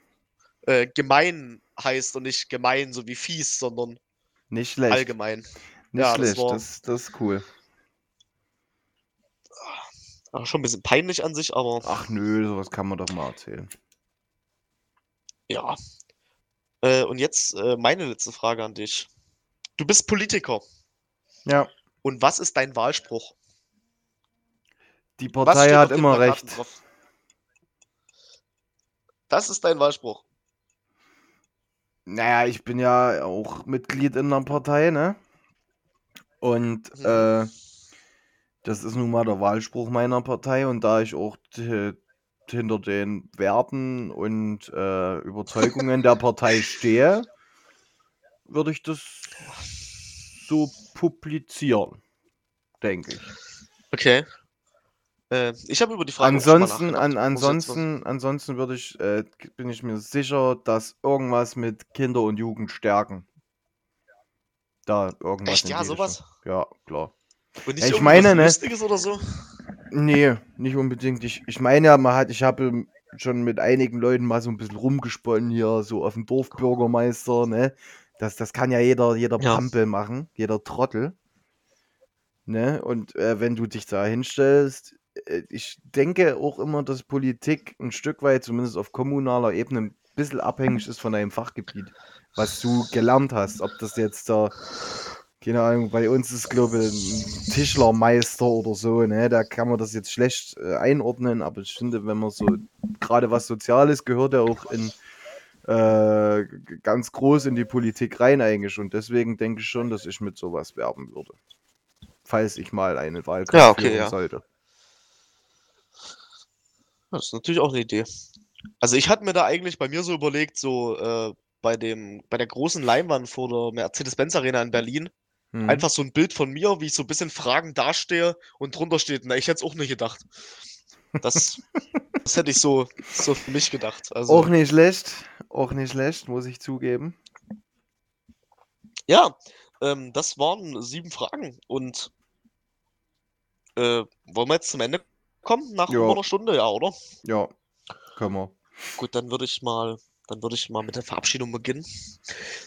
äh, gemein heißt und nicht gemein, so wie fies, sondern Nicht schlecht. allgemein. Nicht Ja, das schlecht, war- das, das ist cool. Ach, schon ein bisschen peinlich an sich, aber Ach nö, sowas kann man doch mal erzählen. ja. Äh, und jetzt äh, meine letzte Frage an dich. Du bist Politiker. Ja, Und was ist dein Wahlspruch? Die Partei hat immer recht. drauf? Das ist dein Wahlspruch. Naja, ich bin ja auch Mitglied in einer Partei, ne? Und Mhm. äh, das ist nun mal der Wahlspruch meiner Partei und da ich auch hinter den Werten und äh, Überzeugungen der Partei stehe, würde ich das so publizieren, denke ich. Okay. Äh, ich habe über die Frage Ansonsten, an, ansonsten, ansonsten würde ich, äh, bin ich mir sicher, dass irgendwas mit Kinder und Jugend stärken. Da irgendwas. Echt, ja, sowas? Ja, klar. Ja, ich meine, ne? Lustiges oder so? Nee, nicht unbedingt. Ich, ich meine ja, man hat, ich habe schon mit einigen Leuten mal so ein bisschen rumgesponnen hier, so auf dem Dorfbürgermeister, ne? Das, das kann ja jeder, jeder Ja. Pampel machen, jeder Trottel. Ne? Und äh, wenn du dich da hinstellst, ich denke auch immer, dass Politik ein Stück weit, zumindest auf kommunaler Ebene, ein bisschen abhängig ist von deinem Fachgebiet, was du gelernt hast. Ob das jetzt der, keine Ahnung, bei uns ist, glaube ich, ein Tischlermeister oder so, ne? Da kann man das jetzt schlecht äh, einordnen, aber ich finde, wenn man so, gerade was Soziales gehört ja auch in äh, ganz groß in die Politik rein eigentlich. Und deswegen denke ich schon, dass ich mit sowas werben würde. Falls ich mal eine Wahlkampf Ja, okay, führen ja. sollte. Das ist natürlich auch eine Idee. Also ich hatte mir da eigentlich bei mir so überlegt, so äh, bei dem, bei der großen Leinwand vor der Mercedes-Benz Arena in Berlin, Mhm. einfach so ein Bild von mir, wie ich so ein bisschen fragend dastehe und drunter steht, na, ich hätte es auch nicht gedacht. Das, das hätte ich so, so für mich gedacht. Also, Auch nicht schlecht, auch nicht schlecht, muss ich zugeben. ja, ähm, das waren sieben Fragen und äh, wollen wir jetzt zum Ende kommen nach Ja. über einer Stunde, ja, oder? Ja, können wir. Gut, dann würde ich mal, dann würde ich mal mit der Verabschiedung beginnen.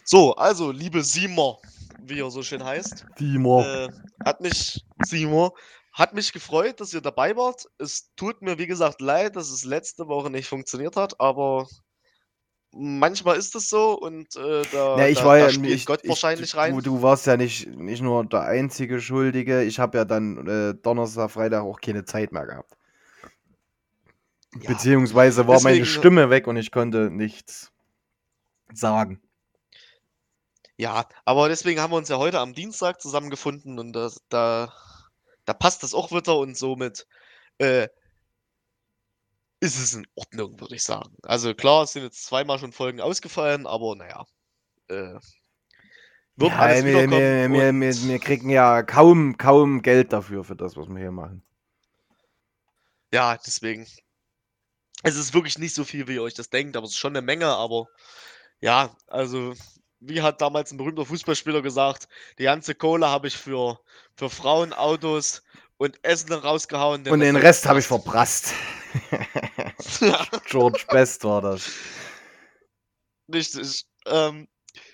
So, also, liebe Siemer, wie er so schön heißt, Diemer. äh, hat mich, Seymour, hat mich gefreut, dass ihr dabei wart. Es tut mir, wie gesagt, leid, dass es letzte Woche nicht funktioniert hat, aber manchmal ist es so und äh, da, Ja, ich da, war ja spielt ich, Gott ich, wahrscheinlich du, rein. du warst ja nicht, nicht nur der einzige Schuldige. Ich habe ja dann äh, Donnerstag, Freitag auch keine Zeit mehr gehabt. Ja, Beziehungsweise war meine deswegen- Stimme weg und ich konnte nichts sagen. ja, aber deswegen haben wir uns ja heute am Dienstag zusammengefunden und das, da, da passt das auch wieder und somit äh, ist es in Ordnung, würde ich sagen. Also klar, es sind jetzt zweimal schon Folgen ausgefallen, aber naja. Äh, wird Ja, alles wir, wir, wir, wir, wir kriegen ja kaum, kaum Geld dafür, für das, was wir hier machen. Ja, deswegen. Es ist wirklich nicht so viel, wie ihr euch das denkt, aber es ist schon eine Menge, aber ja, also, wie hat damals ein berühmter Fußballspieler gesagt, die ganze Kohle habe ich für, für Frauen, Autos und Essen rausgehauen. und den Rest habe ich verprasst. George Best war das. richtig. Ähm,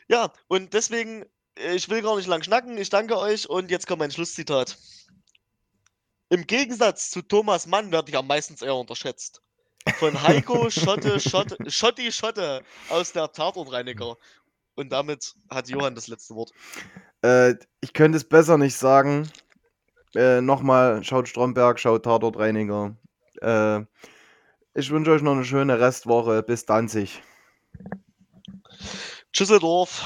ja, und deswegen, äh, ich will gar nicht lang schnacken, ich danke euch und jetzt kommt mein Schlusszitat. Im Gegensatz zu Thomas Mann werde ich am meisten eher unterschätzt. Von Heiko Schotte, Schotte, Schotti Schotte aus der Tatortreiniger. Und damit hat Johann das letzte Wort. Äh, ich könnte es besser nicht sagen. Äh, Nochmal, schaut Stromberg, schaut Tatortreiniger. Äh, ich wünsche euch noch eine schöne Restwoche. Bis Danzig. Tschüsseldorf.